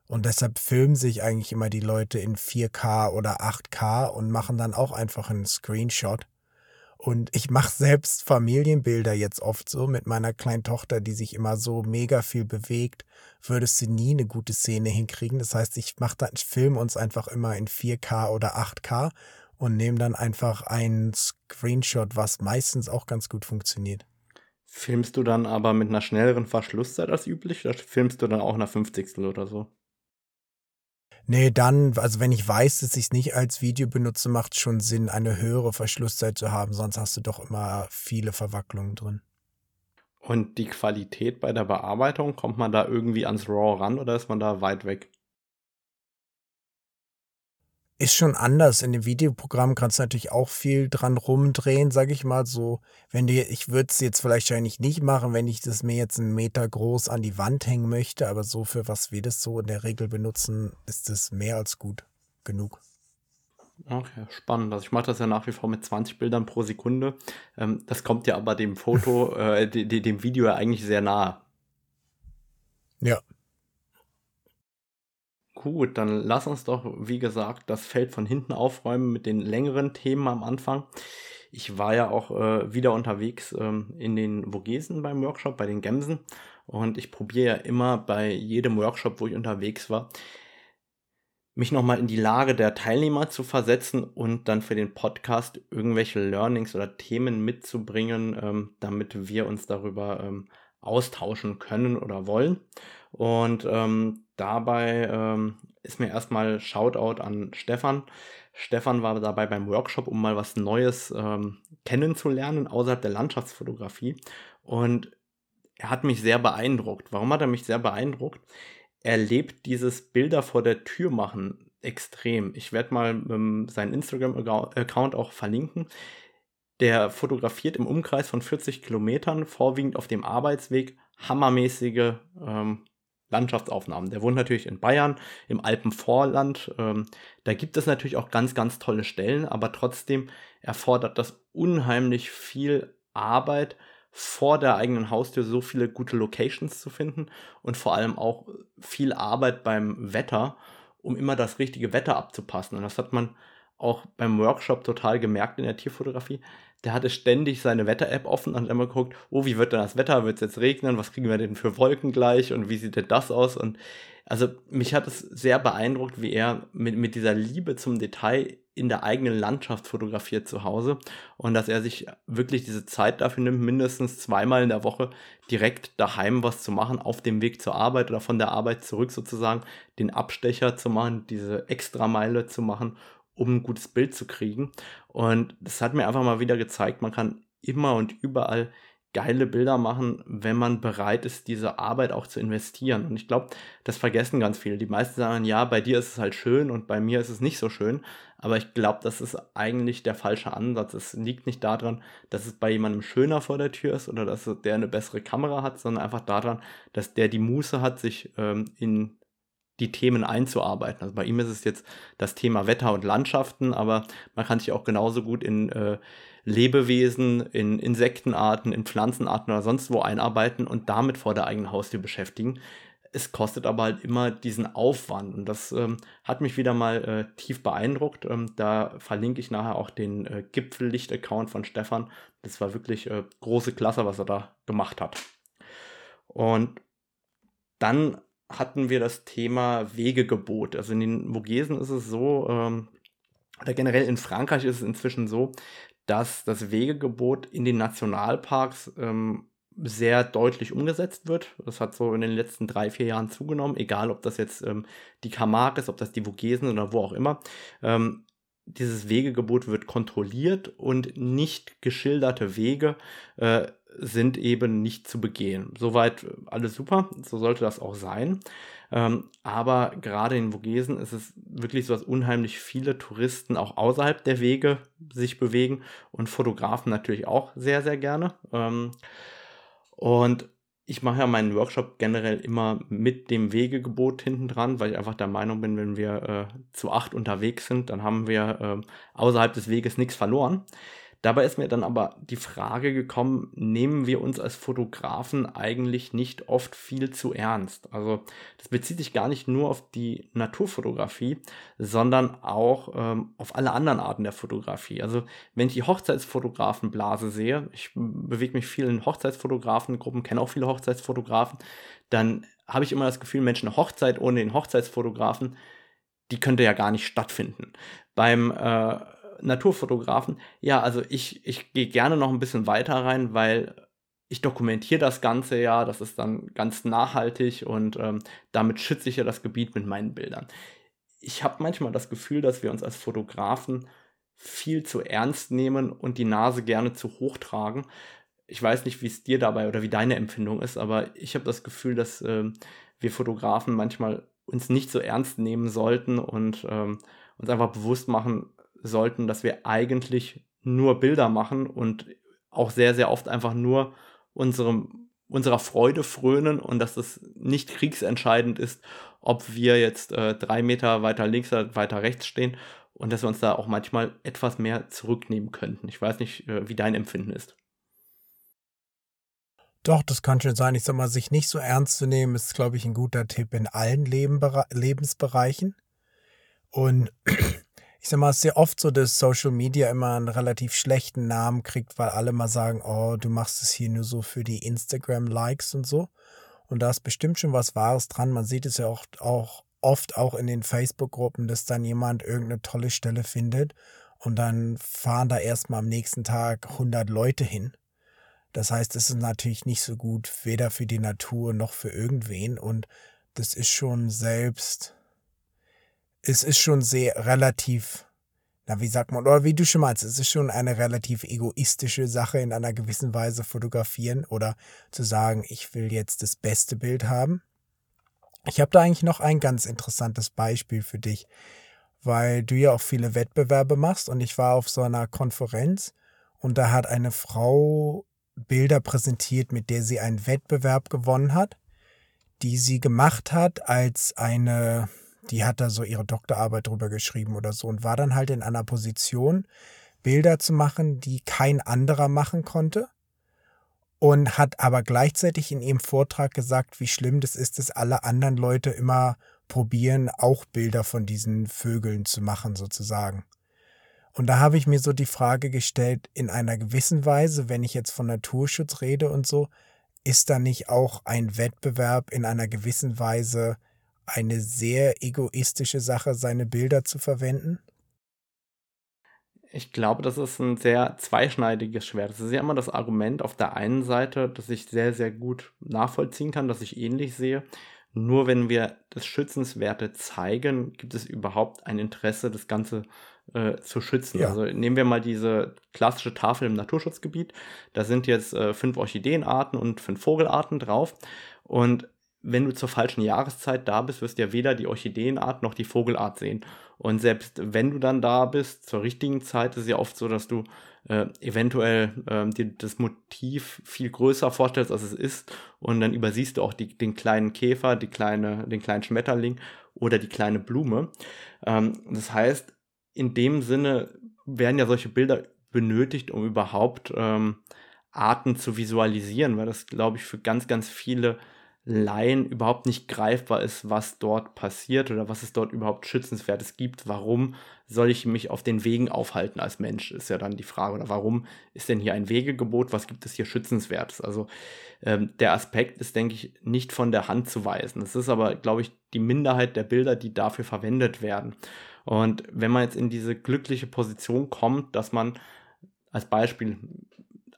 und deshalb filmen sich eigentlich immer die Leute in 4K oder 8K und machen dann auch einfach einen Screenshot. Und ich mache selbst Familienbilder jetzt oft so mit meiner kleinen Tochter, die sich immer so mega viel bewegt, würdest du nie eine gute Szene hinkriegen. Das heißt, ich mache dann, ich filme uns einfach immer in 4K oder 8K und nehme dann einfach einen Screenshot, was meistens auch ganz gut funktioniert. Filmst du dann aber mit einer schnelleren Verschlusszeit als üblich oder filmst du dann auch nach 50 oder so? Nee, dann, also wenn ich weiß, dass ich es nicht als Video benutze, macht es schon Sinn, eine höhere Verschlusszeit zu haben, sonst hast du doch immer viele Verwacklungen drin. Und die Qualität bei der Bearbeitung, kommt man da irgendwie ans RAW ran oder ist man da weit weg? Ist schon anders. In dem Videoprogramm kannst du natürlich auch viel dran rumdrehen, sag ich mal so. Wenn du, ich würde es jetzt vielleicht wahrscheinlich nicht machen, wenn ich das mir jetzt einen Meter groß an die Wand hängen möchte, aber so für was wir das so in der Regel benutzen, ist es mehr als gut genug. Okay, spannend. Also ich mache das ja nach wie vor mit 20 Bildern pro Sekunde. Ähm, das kommt ja aber dem Foto, [LAUGHS] äh, dem Video ja eigentlich sehr nahe. Ja, Gut, dann lass uns doch, wie gesagt, das Feld von hinten aufräumen mit den längeren Themen am Anfang. Ich war ja auch äh, wieder unterwegs ähm, in den Vogesen beim Workshop, bei den Gemsen. Und ich probiere ja immer bei jedem Workshop, wo ich unterwegs war, mich nochmal in die Lage der Teilnehmer zu versetzen und dann für den Podcast irgendwelche Learnings oder Themen mitzubringen, ähm, damit wir uns darüber ähm, austauschen können oder wollen. Und ähm, dabei ähm, ist mir erstmal Shoutout an Stefan. Stefan war dabei beim Workshop, um mal was Neues ähm, kennenzulernen außerhalb der Landschaftsfotografie. Und er hat mich sehr beeindruckt. Warum hat er mich sehr beeindruckt? Er lebt dieses Bilder vor der Tür machen extrem. Ich werde mal ähm, seinen Instagram-Account auch verlinken. Der fotografiert im Umkreis von 40 Kilometern, vorwiegend auf dem Arbeitsweg, hammermäßige ähm, Landschaftsaufnahmen. Der wohnt natürlich in Bayern, im Alpenvorland. Ähm, da gibt es natürlich auch ganz, ganz tolle Stellen, aber trotzdem erfordert das unheimlich viel Arbeit, vor der eigenen Haustür so viele gute Locations zu finden und vor allem auch viel Arbeit beim Wetter, um immer das richtige Wetter abzupassen. Und das hat man auch beim Workshop total gemerkt in der Tierfotografie der hatte ständig seine Wetter-App offen und hat immer geguckt, oh, wie wird denn das Wetter? Wird es jetzt regnen? Was kriegen wir denn für Wolken gleich? Und wie sieht denn das aus? Und also mich hat es sehr beeindruckt, wie er mit, mit dieser Liebe zum Detail in der eigenen Landschaft fotografiert zu Hause und dass er sich wirklich diese Zeit dafür nimmt, mindestens zweimal in der Woche direkt daheim was zu machen, auf dem Weg zur Arbeit oder von der Arbeit zurück sozusagen, den Abstecher zu machen, diese Extrameile zu machen um ein gutes Bild zu kriegen. Und das hat mir einfach mal wieder gezeigt, man kann immer und überall geile Bilder machen, wenn man bereit ist, diese Arbeit auch zu investieren. Und ich glaube, das vergessen ganz viele. Die meisten sagen, ja, bei dir ist es halt schön und bei mir ist es nicht so schön. Aber ich glaube, das ist eigentlich der falsche Ansatz. Es liegt nicht daran, dass es bei jemandem schöner vor der Tür ist oder dass der eine bessere Kamera hat, sondern einfach daran, dass der die Muße hat, sich ähm, in die Themen einzuarbeiten. Also bei ihm ist es jetzt das Thema Wetter und Landschaften, aber man kann sich auch genauso gut in äh, Lebewesen, in Insektenarten, in Pflanzenarten oder sonst wo einarbeiten und damit vor der eigenen Haustür beschäftigen. Es kostet aber halt immer diesen Aufwand und das ähm, hat mich wieder mal äh, tief beeindruckt. Ähm, da verlinke ich nachher auch den äh, Gipfellicht-Account von Stefan. Das war wirklich äh, große Klasse, was er da gemacht hat. Und dann hatten wir das Thema Wegegebot. Also in den Vogesen ist es so, ähm, oder generell in Frankreich ist es inzwischen so, dass das Wegegebot in den Nationalparks ähm, sehr deutlich umgesetzt wird. Das hat so in den letzten drei, vier Jahren zugenommen, egal ob das jetzt ähm, die Camargue ist, ob das die Vogesen oder wo auch immer. Ähm, dieses Wegegebot wird kontrolliert und nicht geschilderte Wege äh, sind eben nicht zu begehen. Soweit äh, alles super, so sollte das auch sein. Ähm, aber gerade in Vogesen ist es wirklich so, dass unheimlich viele Touristen auch außerhalb der Wege sich bewegen und Fotografen natürlich auch sehr, sehr gerne. Ähm, und ich mache ja meinen Workshop generell immer mit dem Wegegebot hinten dran, weil ich einfach der Meinung bin, wenn wir äh, zu acht unterwegs sind, dann haben wir äh, außerhalb des Weges nichts verloren. Dabei ist mir dann aber die Frage gekommen, nehmen wir uns als Fotografen eigentlich nicht oft viel zu ernst? Also das bezieht sich gar nicht nur auf die Naturfotografie, sondern auch ähm, auf alle anderen Arten der Fotografie. Also wenn ich die Hochzeitsfotografenblase sehe, ich bewege mich viel in Hochzeitsfotografengruppen, kenne auch viele Hochzeitsfotografen, dann habe ich immer das Gefühl, Menschen, eine Hochzeit ohne den Hochzeitsfotografen, die könnte ja gar nicht stattfinden. Beim äh, Naturfotografen, ja, also ich, ich gehe gerne noch ein bisschen weiter rein, weil ich dokumentiere das Ganze ja, das ist dann ganz nachhaltig und ähm, damit schütze ich ja das Gebiet mit meinen Bildern. Ich habe manchmal das Gefühl, dass wir uns als Fotografen viel zu ernst nehmen und die Nase gerne zu hoch tragen. Ich weiß nicht, wie es dir dabei oder wie deine Empfindung ist, aber ich habe das Gefühl, dass äh, wir Fotografen manchmal uns nicht so ernst nehmen sollten und ähm, uns einfach bewusst machen, sollten, dass wir eigentlich nur Bilder machen und auch sehr, sehr oft einfach nur unserem, unserer Freude frönen und dass es nicht kriegsentscheidend ist, ob wir jetzt äh, drei Meter weiter links oder weiter rechts stehen und dass wir uns da auch manchmal etwas mehr zurücknehmen könnten. Ich weiß nicht, äh, wie dein Empfinden ist. Doch, das kann schon sein. Ich sag mal, sich nicht so ernst zu nehmen, ist, glaube ich, ein guter Tipp in allen Leben, Lebensbereichen. Und ich sag mal, es ist sehr oft so, dass Social Media immer einen relativ schlechten Namen kriegt, weil alle mal sagen, oh, du machst es hier nur so für die Instagram-Likes und so. Und da ist bestimmt schon was Wahres dran. Man sieht es ja auch, auch oft auch in den Facebook-Gruppen, dass dann jemand irgendeine tolle Stelle findet und dann fahren da erstmal am nächsten Tag 100 Leute hin. Das heißt, es ist natürlich nicht so gut, weder für die Natur noch für irgendwen. Und das ist schon selbst es ist schon sehr relativ, na, wie sagt man, oder wie du schon meinst, es ist schon eine relativ egoistische Sache in einer gewissen Weise fotografieren oder zu sagen, ich will jetzt das beste Bild haben. Ich habe da eigentlich noch ein ganz interessantes Beispiel für dich, weil du ja auch viele Wettbewerbe machst und ich war auf so einer Konferenz und da hat eine Frau Bilder präsentiert, mit der sie einen Wettbewerb gewonnen hat, die sie gemacht hat als eine die hat da so ihre Doktorarbeit drüber geschrieben oder so und war dann halt in einer Position, Bilder zu machen, die kein anderer machen konnte. Und hat aber gleichzeitig in ihrem Vortrag gesagt, wie schlimm das ist, dass alle anderen Leute immer probieren, auch Bilder von diesen Vögeln zu machen, sozusagen. Und da habe ich mir so die Frage gestellt, in einer gewissen Weise, wenn ich jetzt von Naturschutz rede und so, ist da nicht auch ein Wettbewerb in einer gewissen Weise eine sehr egoistische Sache, seine Bilder zu verwenden? Ich glaube, das ist ein sehr zweischneidiges Schwert. Das ist ja immer das Argument auf der einen Seite, das ich sehr, sehr gut nachvollziehen kann, das ich ähnlich sehe. Nur wenn wir das Schützenswerte zeigen, gibt es überhaupt ein Interesse, das Ganze äh, zu schützen. Ja. Also nehmen wir mal diese klassische Tafel im Naturschutzgebiet. Da sind jetzt äh, fünf Orchideenarten und fünf Vogelarten drauf. Und wenn du zur falschen Jahreszeit da bist, wirst du ja weder die Orchideenart noch die Vogelart sehen. Und selbst wenn du dann da bist, zur richtigen Zeit, ist es ja oft so, dass du äh, eventuell äh, dir das Motiv viel größer vorstellst, als es ist. Und dann übersiehst du auch die, den kleinen Käfer, die kleine, den kleinen Schmetterling oder die kleine Blume. Ähm, das heißt, in dem Sinne werden ja solche Bilder benötigt, um überhaupt ähm, Arten zu visualisieren, weil das, glaube ich, für ganz, ganz viele Laien überhaupt nicht greifbar ist, was dort passiert oder was es dort überhaupt Schützenswertes gibt. Warum soll ich mich auf den Wegen aufhalten als Mensch, ist ja dann die Frage. Oder warum ist denn hier ein Wegegebot? Was gibt es hier Schützenswertes? Also ähm, der Aspekt ist, denke ich, nicht von der Hand zu weisen. Es ist aber, glaube ich, die Minderheit der Bilder, die dafür verwendet werden. Und wenn man jetzt in diese glückliche Position kommt, dass man als Beispiel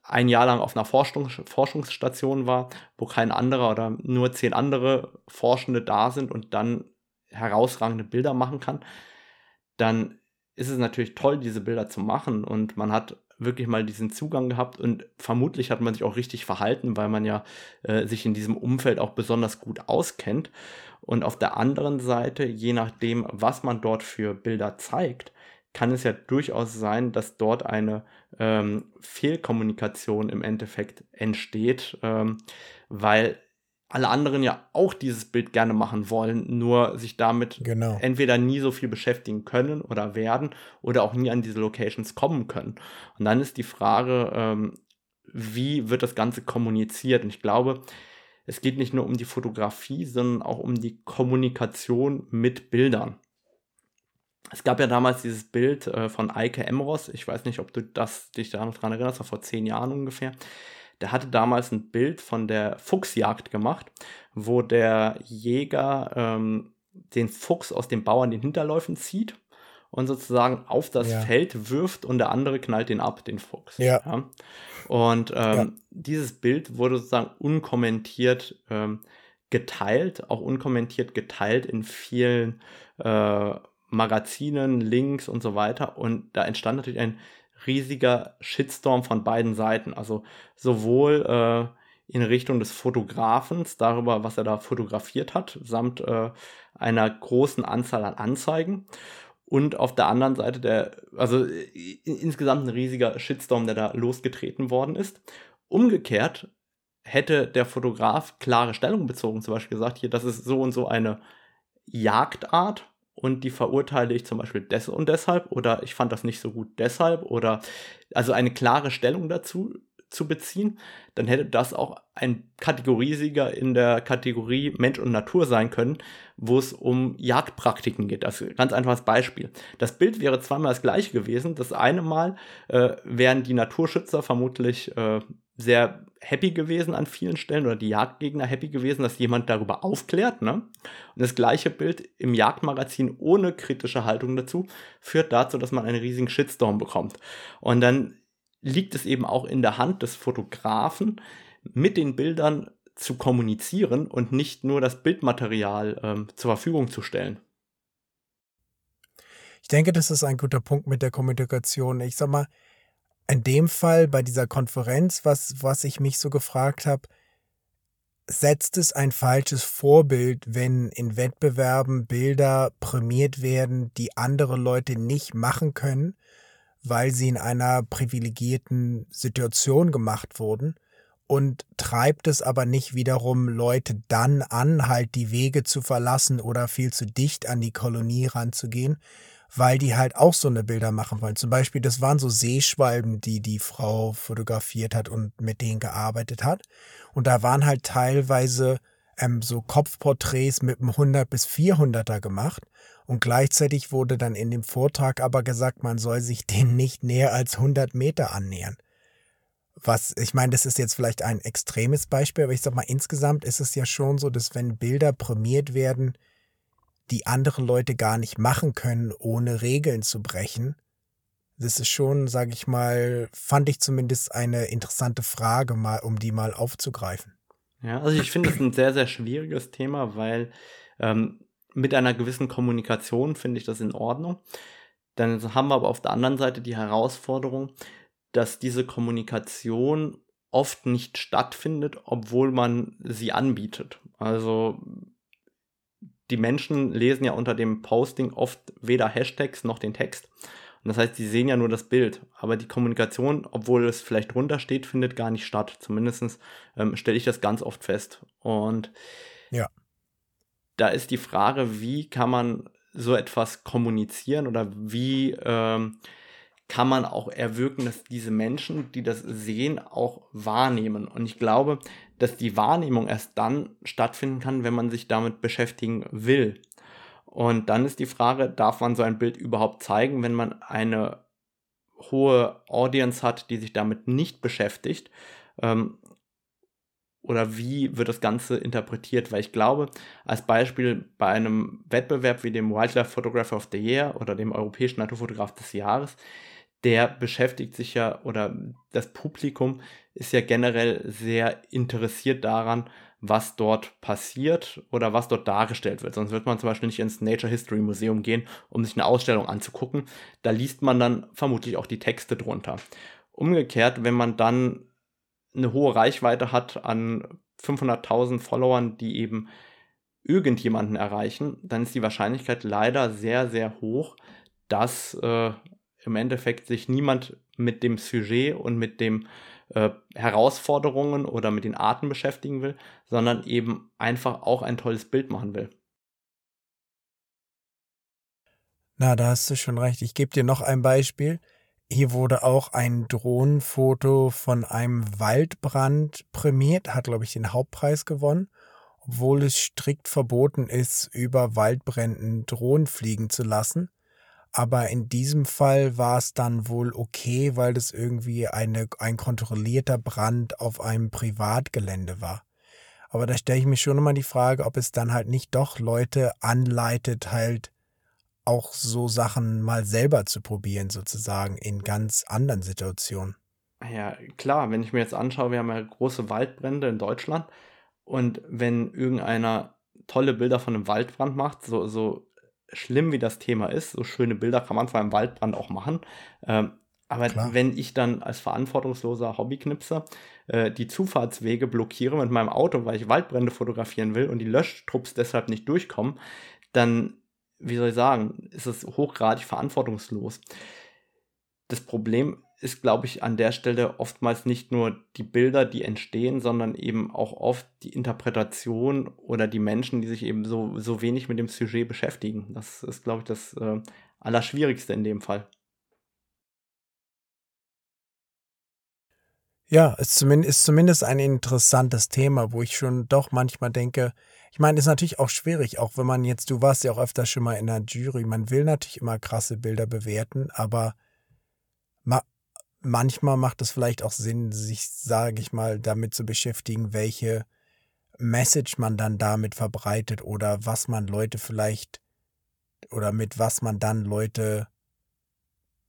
ein Jahr lang auf einer Forschung, Forschungsstation war, wo kein anderer oder nur zehn andere Forschende da sind und dann herausragende Bilder machen kann, dann ist es natürlich toll, diese Bilder zu machen und man hat wirklich mal diesen Zugang gehabt und vermutlich hat man sich auch richtig verhalten, weil man ja äh, sich in diesem Umfeld auch besonders gut auskennt. Und auf der anderen Seite, je nachdem, was man dort für Bilder zeigt, kann es ja durchaus sein, dass dort eine ähm, Fehlkommunikation im Endeffekt entsteht, ähm, weil alle anderen ja auch dieses Bild gerne machen wollen, nur sich damit genau. entweder nie so viel beschäftigen können oder werden oder auch nie an diese Locations kommen können. Und dann ist die Frage, ähm, wie wird das Ganze kommuniziert? Und ich glaube, es geht nicht nur um die Fotografie, sondern auch um die Kommunikation mit Bildern. Es gab ja damals dieses Bild äh, von Eike Emros. Ich weiß nicht, ob du das, dich da noch dran erinnerst, war vor zehn Jahren ungefähr. Der hatte damals ein Bild von der Fuchsjagd gemacht, wo der Jäger ähm, den Fuchs aus den Bauern den Hinterläufen zieht und sozusagen auf das ja. Feld wirft und der andere knallt den ab, den Fuchs. Ja. ja. Und ähm, ja. dieses Bild wurde sozusagen unkommentiert ähm, geteilt, auch unkommentiert geteilt in vielen äh, Magazinen, Links und so weiter. Und da entstand natürlich ein riesiger Shitstorm von beiden Seiten. Also sowohl äh, in Richtung des Fotografens, darüber, was er da fotografiert hat, samt äh, einer großen Anzahl an Anzeigen. Und auf der anderen Seite der, also insgesamt ein riesiger Shitstorm, der da losgetreten worden ist. Umgekehrt hätte der Fotograf klare Stellung bezogen, zum Beispiel gesagt, hier, das ist so und so eine Jagdart, und die verurteile ich zum Beispiel des und deshalb oder ich fand das nicht so gut deshalb oder also eine klare Stellung dazu zu beziehen, dann hätte das auch ein Kategoriesieger in der Kategorie Mensch und Natur sein können, wo es um Jagdpraktiken geht. Das ist ein ganz einfaches Beispiel. Das Bild wäre zweimal das gleiche gewesen. Das eine Mal äh, wären die Naturschützer vermutlich äh, sehr happy gewesen an vielen Stellen oder die Jagdgegner happy gewesen, dass jemand darüber aufklärt. Ne? Und das gleiche Bild im Jagdmagazin ohne kritische Haltung dazu führt dazu, dass man einen riesigen Shitstorm bekommt. Und dann liegt es eben auch in der Hand des Fotografen, mit den Bildern zu kommunizieren und nicht nur das Bildmaterial ähm, zur Verfügung zu stellen. Ich denke, das ist ein guter Punkt mit der Kommunikation. Ich sag mal, in dem Fall bei dieser Konferenz, was, was ich mich so gefragt habe, setzt es ein falsches Vorbild, wenn in Wettbewerben Bilder prämiert werden, die andere Leute nicht machen können, weil sie in einer privilegierten Situation gemacht wurden? Und treibt es aber nicht wiederum Leute dann an, halt die Wege zu verlassen oder viel zu dicht an die Kolonie ranzugehen, weil die halt auch so eine Bilder machen wollen. Zum Beispiel, das waren so Seeschwalben, die die Frau fotografiert hat und mit denen gearbeitet hat. Und da waren halt teilweise ähm, so Kopfporträts mit einem 100 bis 400er gemacht. Und gleichzeitig wurde dann in dem Vortrag aber gesagt, man soll sich [LAUGHS] denen nicht näher als 100 Meter annähern. Was, ich meine, das ist jetzt vielleicht ein extremes Beispiel, aber ich sag mal, insgesamt ist es ja schon so, dass wenn Bilder prämiert werden, die andere Leute gar nicht machen können, ohne Regeln zu brechen. Das ist schon, sage ich mal, fand ich zumindest eine interessante Frage, mal, um die mal aufzugreifen. Ja, also ich finde es ein sehr, sehr schwieriges Thema, weil ähm, mit einer gewissen Kommunikation finde ich das in Ordnung. Dann haben wir aber auf der anderen Seite die Herausforderung, dass diese Kommunikation oft nicht stattfindet, obwohl man sie anbietet. Also die Menschen lesen ja unter dem Posting oft weder Hashtags noch den Text. Und das heißt, sie sehen ja nur das Bild. Aber die Kommunikation, obwohl es vielleicht drunter steht, findet gar nicht statt. Zumindest ähm, stelle ich das ganz oft fest. Und ja. da ist die Frage, wie kann man so etwas kommunizieren oder wie ähm, kann man auch erwirken, dass diese Menschen, die das sehen, auch wahrnehmen. Und ich glaube, dass die Wahrnehmung erst dann stattfinden kann, wenn man sich damit beschäftigen will. Und dann ist die Frage, darf man so ein Bild überhaupt zeigen, wenn man eine hohe Audience hat, die sich damit nicht beschäftigt? Ähm, oder wie wird das Ganze interpretiert? Weil ich glaube, als Beispiel bei einem Wettbewerb wie dem Wildlife Photographer of the Year oder dem Europäischen Naturfotograf des Jahres der beschäftigt sich ja oder das Publikum ist ja generell sehr interessiert daran, was dort passiert oder was dort dargestellt wird. Sonst wird man zum Beispiel nicht ins Nature History Museum gehen, um sich eine Ausstellung anzugucken. Da liest man dann vermutlich auch die Texte drunter. Umgekehrt, wenn man dann eine hohe Reichweite hat an 500.000 Followern, die eben irgendjemanden erreichen, dann ist die Wahrscheinlichkeit leider sehr, sehr hoch, dass äh, im Endeffekt sich niemand mit dem Sujet und mit dem äh, Herausforderungen oder mit den Arten beschäftigen will, sondern eben einfach auch ein tolles Bild machen will. Na, da hast du schon recht. Ich gebe dir noch ein Beispiel. Hier wurde auch ein Drohnenfoto von einem Waldbrand prämiert, hat, glaube ich, den Hauptpreis gewonnen, obwohl es strikt verboten ist, über Waldbränden Drohnen fliegen zu lassen. Aber in diesem Fall war es dann wohl okay, weil das irgendwie eine, ein kontrollierter Brand auf einem Privatgelände war. Aber da stelle ich mir schon immer die Frage, ob es dann halt nicht doch Leute anleitet, halt auch so Sachen mal selber zu probieren, sozusagen in ganz anderen Situationen. Ja, klar, wenn ich mir jetzt anschaue, wir haben ja große Waldbrände in Deutschland und wenn irgendeiner tolle Bilder von einem Waldbrand macht, so, so schlimm wie das Thema ist, so schöne Bilder kann man vor einem Waldbrand auch machen. Ähm, aber Klar. wenn ich dann als verantwortungsloser Hobbyknipser äh, die Zufahrtswege blockiere mit meinem Auto, weil ich Waldbrände fotografieren will und die Löschtrupps deshalb nicht durchkommen, dann, wie soll ich sagen, ist es hochgradig verantwortungslos. Das Problem ist, glaube ich, an der Stelle oftmals nicht nur die Bilder, die entstehen, sondern eben auch oft die Interpretation oder die Menschen, die sich eben so, so wenig mit dem Sujet beschäftigen. Das ist, glaube ich, das äh, Allerschwierigste in dem Fall. Ja, ist zumindest, ist zumindest ein interessantes Thema, wo ich schon doch manchmal denke, ich meine, ist natürlich auch schwierig, auch wenn man jetzt, du warst ja auch öfter schon mal in der Jury, man will natürlich immer krasse Bilder bewerten, aber manchmal macht es vielleicht auch Sinn, sich, sage ich mal, damit zu beschäftigen, welche Message man dann damit verbreitet oder was man Leute vielleicht oder mit was man dann Leute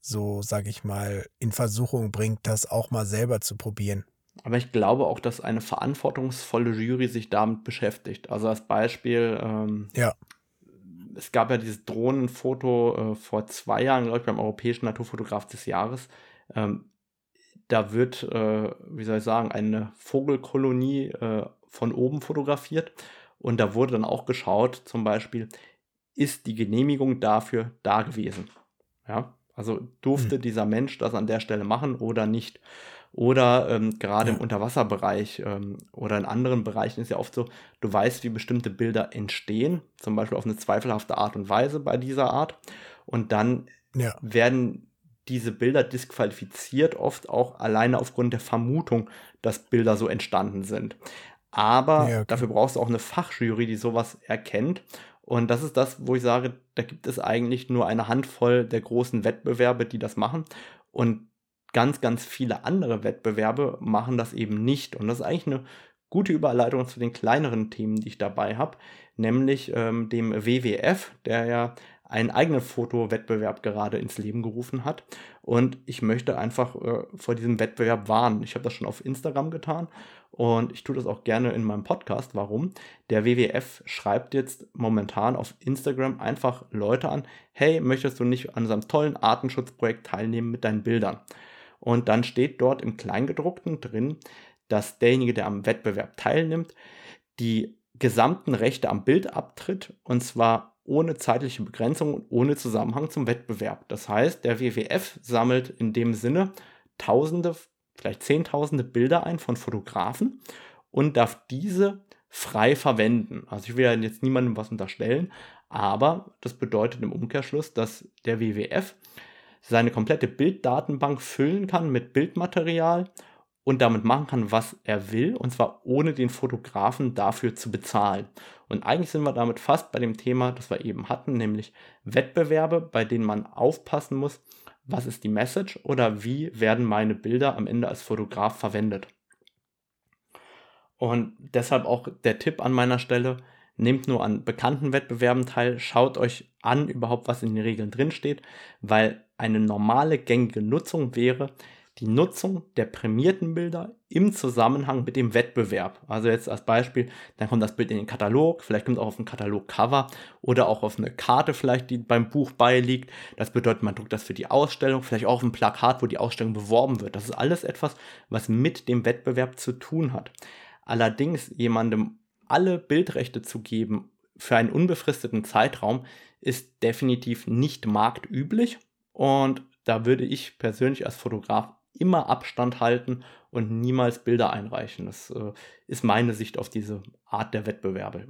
so, sage ich mal, in Versuchung bringt, das auch mal selber zu probieren. Aber ich glaube auch, dass eine verantwortungsvolle Jury sich damit beschäftigt. Also als Beispiel, ähm, ja. es gab ja dieses Drohnenfoto äh, vor zwei Jahren, glaube ich, beim Europäischen Naturfotograf des Jahres. Ähm, da wird, äh, wie soll ich sagen, eine Vogelkolonie äh, von oben fotografiert. Und da wurde dann auch geschaut, zum Beispiel, ist die Genehmigung dafür da gewesen? Ja, also durfte hm. dieser Mensch das an der Stelle machen oder nicht? Oder ähm, gerade ja. im Unterwasserbereich ähm, oder in anderen Bereichen ist ja oft so, du weißt, wie bestimmte Bilder entstehen, zum Beispiel auf eine zweifelhafte Art und Weise bei dieser Art. Und dann ja. werden diese Bilder disqualifiziert, oft auch alleine aufgrund der Vermutung, dass Bilder so entstanden sind. Aber ja, okay. dafür brauchst du auch eine Fachjury, die sowas erkennt. Und das ist das, wo ich sage, da gibt es eigentlich nur eine Handvoll der großen Wettbewerbe, die das machen. Und ganz, ganz viele andere Wettbewerbe machen das eben nicht. Und das ist eigentlich eine gute Überleitung zu den kleineren Themen, die ich dabei habe, nämlich ähm, dem WWF, der ja einen eigenen Fotowettbewerb gerade ins Leben gerufen hat. Und ich möchte einfach äh, vor diesem Wettbewerb warnen. Ich habe das schon auf Instagram getan und ich tue das auch gerne in meinem Podcast. Warum? Der WWF schreibt jetzt momentan auf Instagram einfach Leute an, hey, möchtest du nicht an unserem tollen Artenschutzprojekt teilnehmen mit deinen Bildern? Und dann steht dort im Kleingedruckten drin, dass derjenige, der am Wettbewerb teilnimmt, die gesamten Rechte am Bild abtritt und zwar ohne zeitliche Begrenzung und ohne Zusammenhang zum Wettbewerb. Das heißt, der WWF sammelt in dem Sinne Tausende, vielleicht Zehntausende Bilder ein von Fotografen und darf diese frei verwenden. Also ich will ja jetzt niemandem was unterstellen, aber das bedeutet im Umkehrschluss, dass der WWF seine komplette Bilddatenbank füllen kann mit Bildmaterial und damit machen kann, was er will, und zwar ohne den Fotografen dafür zu bezahlen. Und eigentlich sind wir damit fast bei dem Thema, das wir eben hatten, nämlich Wettbewerbe, bei denen man aufpassen muss, was ist die Message oder wie werden meine Bilder am Ende als Fotograf verwendet. Und deshalb auch der Tipp an meiner Stelle, nehmt nur an bekannten Wettbewerben teil, schaut euch an überhaupt, was in den Regeln drinsteht, weil eine normale gängige Nutzung wäre, die Nutzung der prämierten Bilder im Zusammenhang mit dem Wettbewerb. Also jetzt als Beispiel, dann kommt das Bild in den Katalog, vielleicht kommt es auch auf ein Katalogcover oder auch auf eine Karte vielleicht, die beim Buch beiliegt. Das bedeutet, man druckt das für die Ausstellung, vielleicht auch auf ein Plakat, wo die Ausstellung beworben wird. Das ist alles etwas, was mit dem Wettbewerb zu tun hat. Allerdings jemandem alle Bildrechte zu geben für einen unbefristeten Zeitraum ist definitiv nicht marktüblich und da würde ich persönlich als Fotograf immer Abstand halten und niemals Bilder einreichen. Das äh, ist meine Sicht auf diese Art der Wettbewerbe.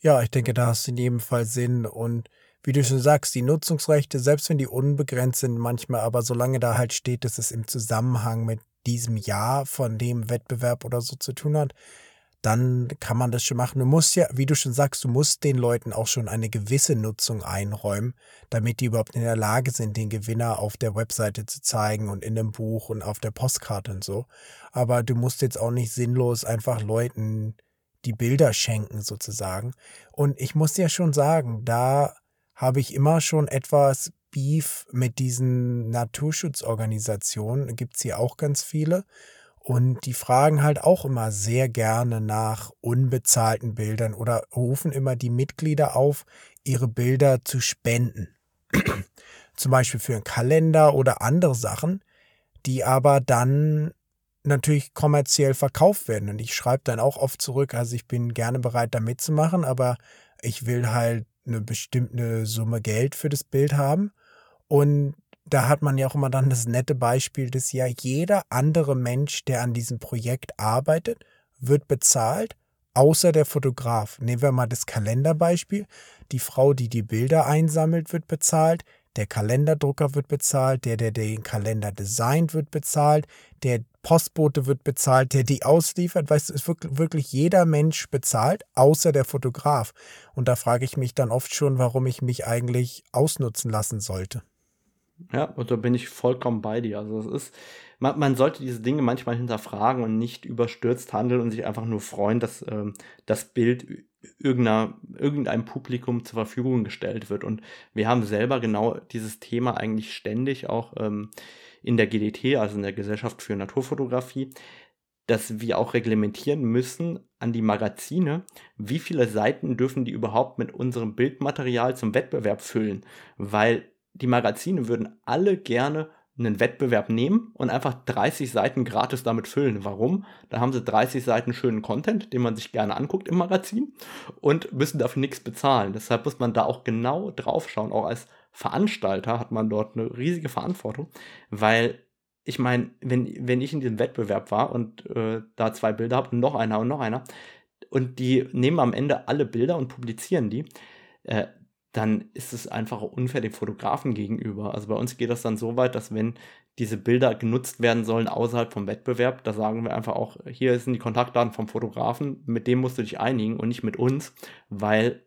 Ja, ich denke, da hast du in jedem Fall Sinn. Und wie du schon sagst, die Nutzungsrechte, selbst wenn die unbegrenzt sind manchmal, aber solange da halt steht, dass es im Zusammenhang mit diesem Jahr von dem Wettbewerb oder so zu tun hat, dann kann man das schon machen. Du musst ja, wie du schon sagst, du musst den Leuten auch schon eine gewisse Nutzung einräumen, damit die überhaupt in der Lage sind, den Gewinner auf der Webseite zu zeigen und in dem Buch und auf der Postkarte und so. Aber du musst jetzt auch nicht sinnlos einfach Leuten die Bilder schenken sozusagen. Und ich muss ja schon sagen, da habe ich immer schon etwas Beef mit diesen Naturschutzorganisationen. Gibt es hier auch ganz viele. Und die fragen halt auch immer sehr gerne nach unbezahlten Bildern oder rufen immer die Mitglieder auf, ihre Bilder zu spenden. [CLEARS THROAT] Zum Beispiel für einen Kalender oder andere Sachen, die aber dann natürlich kommerziell verkauft werden. Und ich schreibe dann auch oft zurück, also ich bin gerne bereit, da mitzumachen, aber ich will halt eine bestimmte Summe Geld für das Bild haben. Und da hat man ja auch immer dann das nette Beispiel, dass ja jeder andere Mensch, der an diesem Projekt arbeitet, wird bezahlt, außer der Fotograf. Nehmen wir mal das Kalenderbeispiel. Die Frau, die die Bilder einsammelt, wird bezahlt. Der Kalenderdrucker wird bezahlt, der, der den Kalender designt, wird bezahlt, der Postbote wird bezahlt, der die ausliefert. Weißt du, ist wirklich jeder Mensch bezahlt, außer der Fotograf. Und da frage ich mich dann oft schon, warum ich mich eigentlich ausnutzen lassen sollte. Ja, und da bin ich vollkommen bei dir. Also es ist, man, man sollte diese Dinge manchmal hinterfragen und nicht überstürzt handeln und sich einfach nur freuen, dass ähm, das Bild irgendeiner, irgendeinem Publikum zur Verfügung gestellt wird. Und wir haben selber genau dieses Thema eigentlich ständig auch ähm, in der GDT, also in der Gesellschaft für Naturfotografie, dass wir auch reglementieren müssen an die Magazine, wie viele Seiten dürfen die überhaupt mit unserem Bildmaterial zum Wettbewerb füllen, weil die Magazine würden alle gerne einen Wettbewerb nehmen und einfach 30 Seiten gratis damit füllen. Warum? Da haben sie 30 Seiten schönen Content, den man sich gerne anguckt im Magazin und müssen dafür nichts bezahlen. Deshalb muss man da auch genau drauf schauen. Auch als Veranstalter hat man dort eine riesige Verantwortung, weil ich meine, wenn, wenn ich in diesem Wettbewerb war und äh, da zwei Bilder habe und noch einer und noch einer und die nehmen am Ende alle Bilder und publizieren die, äh, dann ist es einfach unfair dem Fotografen gegenüber. Also bei uns geht das dann so weit, dass wenn diese Bilder genutzt werden sollen außerhalb vom Wettbewerb, da sagen wir einfach auch, hier sind die Kontaktdaten vom Fotografen, mit dem musst du dich einigen und nicht mit uns, weil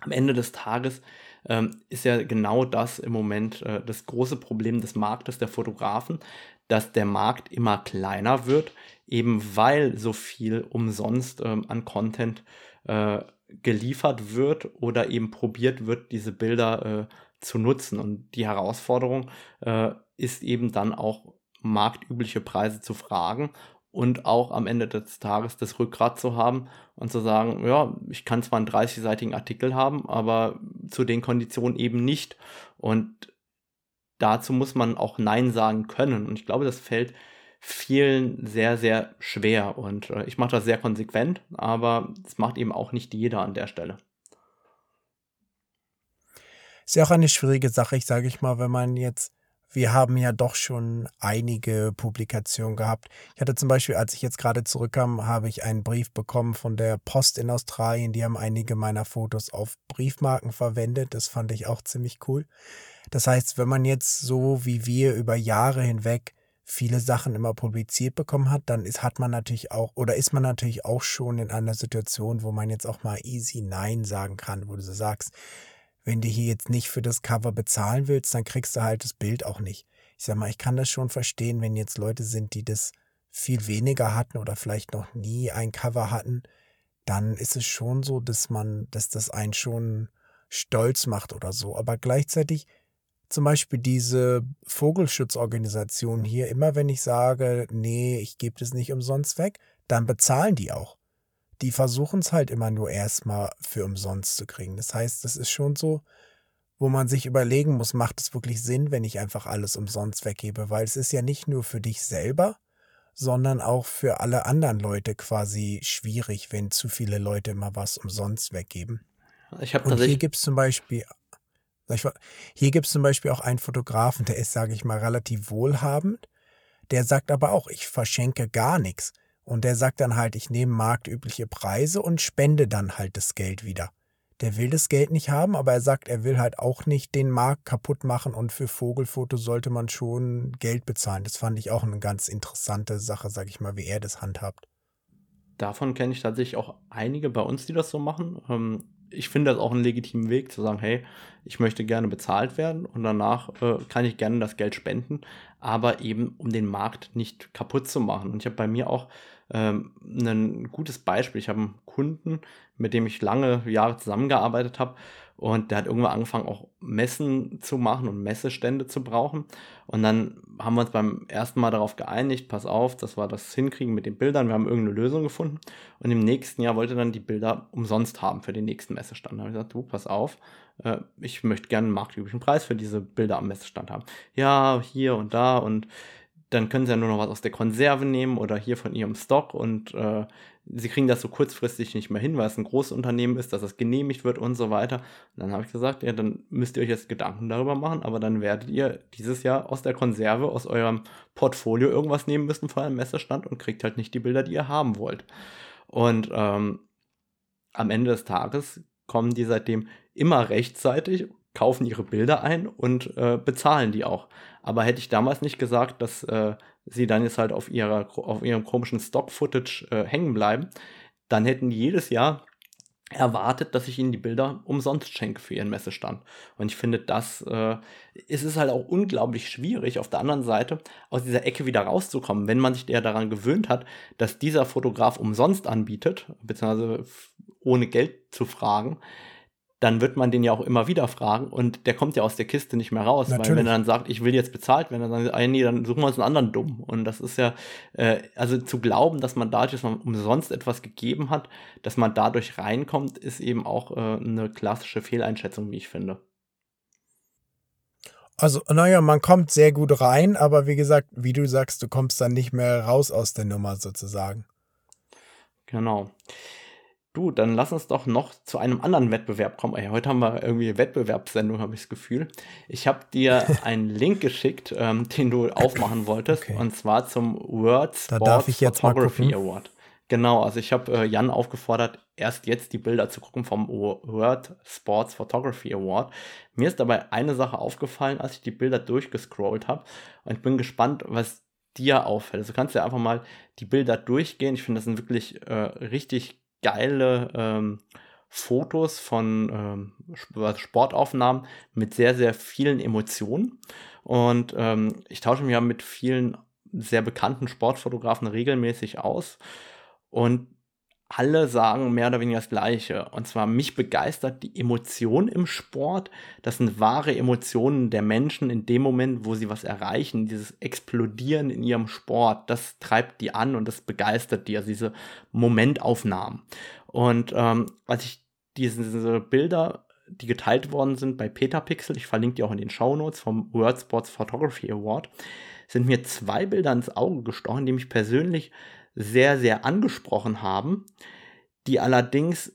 am Ende des Tages ähm, ist ja genau das im Moment äh, das große Problem des Marktes der Fotografen, dass der Markt immer kleiner wird, eben weil so viel umsonst ähm, an Content äh, geliefert wird oder eben probiert wird, diese Bilder äh, zu nutzen. Und die Herausforderung äh, ist eben dann auch marktübliche Preise zu fragen und auch am Ende des Tages das Rückgrat zu haben und zu sagen, ja, ich kann zwar einen 30-seitigen Artikel haben, aber zu den Konditionen eben nicht. Und dazu muss man auch Nein sagen können. Und ich glaube, das fällt vielen sehr, sehr schwer. Und äh, ich mache das sehr konsequent, aber es macht eben auch nicht jeder an der Stelle. Ist ja auch eine schwierige Sache, ich sage ich mal, wenn man jetzt, wir haben ja doch schon einige Publikationen gehabt. Ich hatte zum Beispiel, als ich jetzt gerade zurückkam, habe ich einen Brief bekommen von der Post in Australien. Die haben einige meiner Fotos auf Briefmarken verwendet. Das fand ich auch ziemlich cool. Das heißt, wenn man jetzt so wie wir über Jahre hinweg viele Sachen immer publiziert bekommen hat, dann ist, hat man natürlich auch, oder ist man natürlich auch schon in einer Situation, wo man jetzt auch mal easy Nein sagen kann, wo du so sagst, wenn du hier jetzt nicht für das Cover bezahlen willst, dann kriegst du halt das Bild auch nicht. Ich sag mal, ich kann das schon verstehen, wenn jetzt Leute sind, die das viel weniger hatten oder vielleicht noch nie ein Cover hatten, dann ist es schon so, dass man, dass das einen schon stolz macht oder so. Aber gleichzeitig zum Beispiel diese Vogelschutzorganisation hier, immer wenn ich sage, nee, ich gebe das nicht umsonst weg, dann bezahlen die auch. Die versuchen es halt immer nur erstmal für umsonst zu kriegen. Das heißt, das ist schon so, wo man sich überlegen muss, macht es wirklich Sinn, wenn ich einfach alles umsonst weggebe? Weil es ist ja nicht nur für dich selber, sondern auch für alle anderen Leute quasi schwierig, wenn zu viele Leute immer was umsonst weggeben. Ich habe tatsächlich. Und hier gibt es zum Beispiel Hier gibt es zum Beispiel auch einen Fotografen, der ist, sage ich mal, relativ wohlhabend. Der sagt aber auch, ich verschenke gar nichts. Und der sagt dann halt, ich nehme marktübliche Preise und spende dann halt das Geld wieder. Der will das Geld nicht haben, aber er sagt, er will halt auch nicht den Markt kaputt machen und für Vogelfotos sollte man schon Geld bezahlen. Das fand ich auch eine ganz interessante Sache, sag ich mal, wie er das handhabt. Davon kenne ich tatsächlich auch einige bei uns, die das so machen. Ähm, ich finde das auch einen legitimen Weg zu sagen, hey, ich möchte gerne bezahlt werden und danach äh, kann ich gerne das Geld spenden, aber eben um den Markt nicht kaputt zu machen. Und ich habe bei mir auch ähm, ein gutes Beispiel. Ich habe einen Kunden, mit dem ich lange Jahre zusammengearbeitet habe. Und der hat irgendwann angefangen, auch Messen zu machen und Messestände zu brauchen. Und dann haben wir uns beim ersten Mal darauf geeinigt, pass auf, dass wir das hinkriegen mit den Bildern. Wir haben irgendeine Lösung gefunden. Und im nächsten Jahr wollte er dann die Bilder umsonst haben für den nächsten Messestand. Da habe ich gesagt, du, pass auf, äh, ich möchte gerne einen marktüblichen Preis für diese Bilder am Messestand haben. Ja, hier und da und dann können sie ja nur noch was aus der Konserve nehmen oder hier von ihrem Stock und äh, sie kriegen das so kurzfristig nicht mehr hin, weil es ein großes Unternehmen ist, dass das genehmigt wird und so weiter. Und dann habe ich gesagt, ja, dann müsst ihr euch jetzt Gedanken darüber machen, aber dann werdet ihr dieses Jahr aus der Konserve, aus eurem Portfolio irgendwas nehmen müssen vor einem Messestand und kriegt halt nicht die Bilder, die ihr haben wollt. Und ähm, am Ende des Tages kommen die seitdem immer rechtzeitig kaufen ihre Bilder ein und äh, bezahlen die auch. Aber hätte ich damals nicht gesagt, dass äh, sie dann jetzt halt auf, ihrer, auf ihrem komischen Stock-Footage äh, hängen bleiben, dann hätten die jedes Jahr erwartet, dass ich ihnen die Bilder umsonst schenke für ihren Messestand. Und ich finde, das äh, ist es halt auch unglaublich schwierig, auf der anderen Seite aus dieser Ecke wieder rauszukommen, wenn man sich ja daran gewöhnt hat, dass dieser Fotograf umsonst anbietet, beziehungsweise ohne Geld zu fragen dann wird man den ja auch immer wieder fragen und der kommt ja aus der Kiste nicht mehr raus, Natürlich. weil wenn er dann sagt, ich will jetzt bezahlt werden, dann sagt er, nee, dann suchen wir uns einen anderen dumm. Und das ist ja, äh, also zu glauben, dass man dadurch, dass man umsonst etwas gegeben hat, dass man dadurch reinkommt, ist eben auch äh, eine klassische Fehleinschätzung, wie ich finde. Also, naja, man kommt sehr gut rein, aber wie gesagt, wie du sagst, du kommst dann nicht mehr raus aus der Nummer sozusagen. Genau. Du, dann lass uns doch noch zu einem anderen Wettbewerb kommen. Ey, heute haben wir irgendwie Wettbewerbssendung, habe ich das Gefühl. Ich habe dir [LAUGHS] einen Link geschickt, ähm, den du aufmachen wolltest, okay. und zwar zum World Sports Photography Award. Genau, also ich habe äh, Jan aufgefordert, erst jetzt die Bilder zu gucken vom World Sports Photography Award. Mir ist dabei eine Sache aufgefallen, als ich die Bilder durchgescrollt habe. Und ich bin gespannt, was dir auffällt. Also kannst du ja einfach mal die Bilder durchgehen. Ich finde, das sind wirklich äh, richtig geile ähm, Fotos von ähm, Sportaufnahmen mit sehr, sehr vielen Emotionen. Und ähm, ich tausche mich ja mit vielen sehr bekannten Sportfotografen regelmäßig aus. Und alle sagen mehr oder weniger das Gleiche. Und zwar mich begeistert die Emotion im Sport. Das sind wahre Emotionen der Menschen in dem Moment, wo sie was erreichen. Dieses Explodieren in ihrem Sport, das treibt die an und das begeistert die. Also diese Momentaufnahmen. Und ähm, als ich diese, diese Bilder, die geteilt worden sind bei Petapixel, ich verlinke die auch in den Show Notes vom World Sports Photography Award, sind mir zwei Bilder ins Auge gestochen, die mich persönlich sehr, sehr angesprochen haben, die allerdings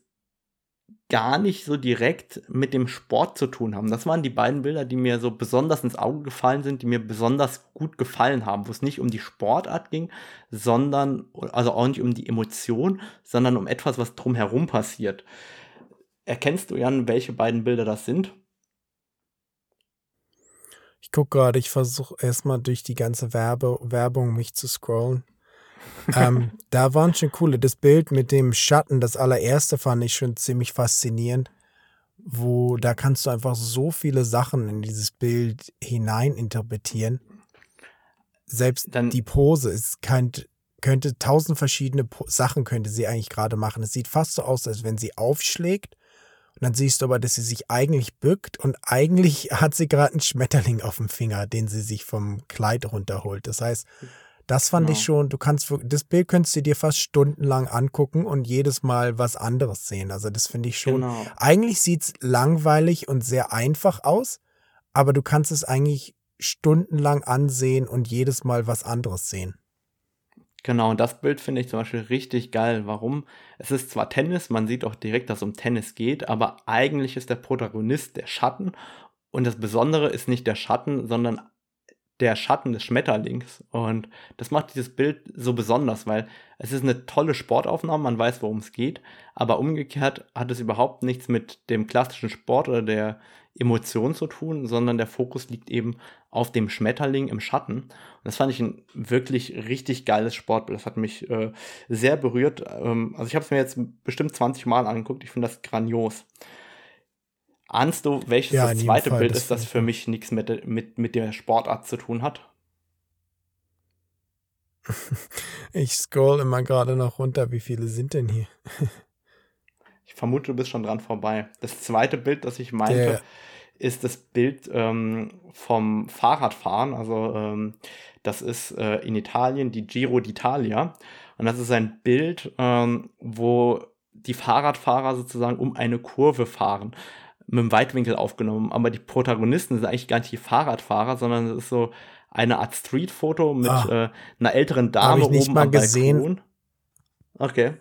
gar nicht so direkt mit dem Sport zu tun haben. Das waren die beiden Bilder, die mir so besonders ins Auge gefallen sind, die mir besonders gut gefallen haben, wo es nicht um die Sportart ging, sondern, also auch nicht um die Emotion, sondern um etwas, was drumherum passiert. Erkennst du, Jan, welche beiden Bilder das sind? Ich gucke gerade, ich versuche erstmal durch die ganze Werbe Werbung mich zu scrollen ähm, da waren schon coole. Das Bild mit dem Schatten, das allererste fand ich schon ziemlich faszinierend, wo da kannst du einfach so viele Sachen in dieses Bild hinein interpretieren. Selbst Dann, die Pose ist kein, könnte tausend verschiedene po Sachen könnte sie eigentlich gerade machen. Es sieht fast so aus, als wenn sie aufschlägt. Und dann siehst du aber, dass sie sich eigentlich bückt und eigentlich hat sie gerade einen Schmetterling auf dem Finger, den sie sich vom Kleid runterholt. Das heißt, das fand genau. ich schon, du kannst, das Bild könntest du dir fast stundenlang angucken und jedes Mal was anderes sehen. Also das finde ich schon, genau. eigentlich sieht es langweilig und sehr einfach aus, aber du kannst es eigentlich stundenlang ansehen und jedes Mal was anderes sehen. Genau, und das Bild finde ich zum Beispiel richtig geil. Warum? Es ist zwar Tennis, man sieht auch direkt, dass es um Tennis geht, aber eigentlich ist der Protagonist der Schatten Und das Besondere ist nicht der Schatten, sondern der Schatten des Schmetterlings. Und das macht dieses Bild so besonders, weil es ist eine tolle Sportaufnahme, man weiß, worum es geht, aber umgekehrt hat es überhaupt nichts mit dem klassischen Sport oder der Emotion zu tun, sondern der Fokus liegt eben auf dem Schmetterling im Schatten. Und das fand ich ein wirklich richtig geiles Sportbild. Das hat mich äh, sehr berührt. Ähm, also ich habe es mir jetzt bestimmt 20 Mal angeguckt. Ich finde das grandios. Ahnst du, welches ja, das zweite Fall, Bild das ist, das für mich nichts mit, mit, mit der Sportart zu tun hat? [LAUGHS] Ich scroll immer gerade noch runter. Wie viele sind denn hier? [LAUGHS] ich vermute, du bist schon dran vorbei. Das zweite Bild, das ich meinte, der ist das Bild ähm, vom Fahrradfahren. Also ähm, das ist äh, in Italien die Giro d'Italia. Und das ist ein Bild, ähm, wo die Fahrradfahrer sozusagen um eine Kurve fahren mit dem Weitwinkel aufgenommen. Aber die Protagonisten sind eigentlich gar nicht die Fahrradfahrer, sondern es ist so eine Art Streetfoto mit ah, äh, einer älteren Dame ich nicht oben mal am gesehen. Balkon. Okay.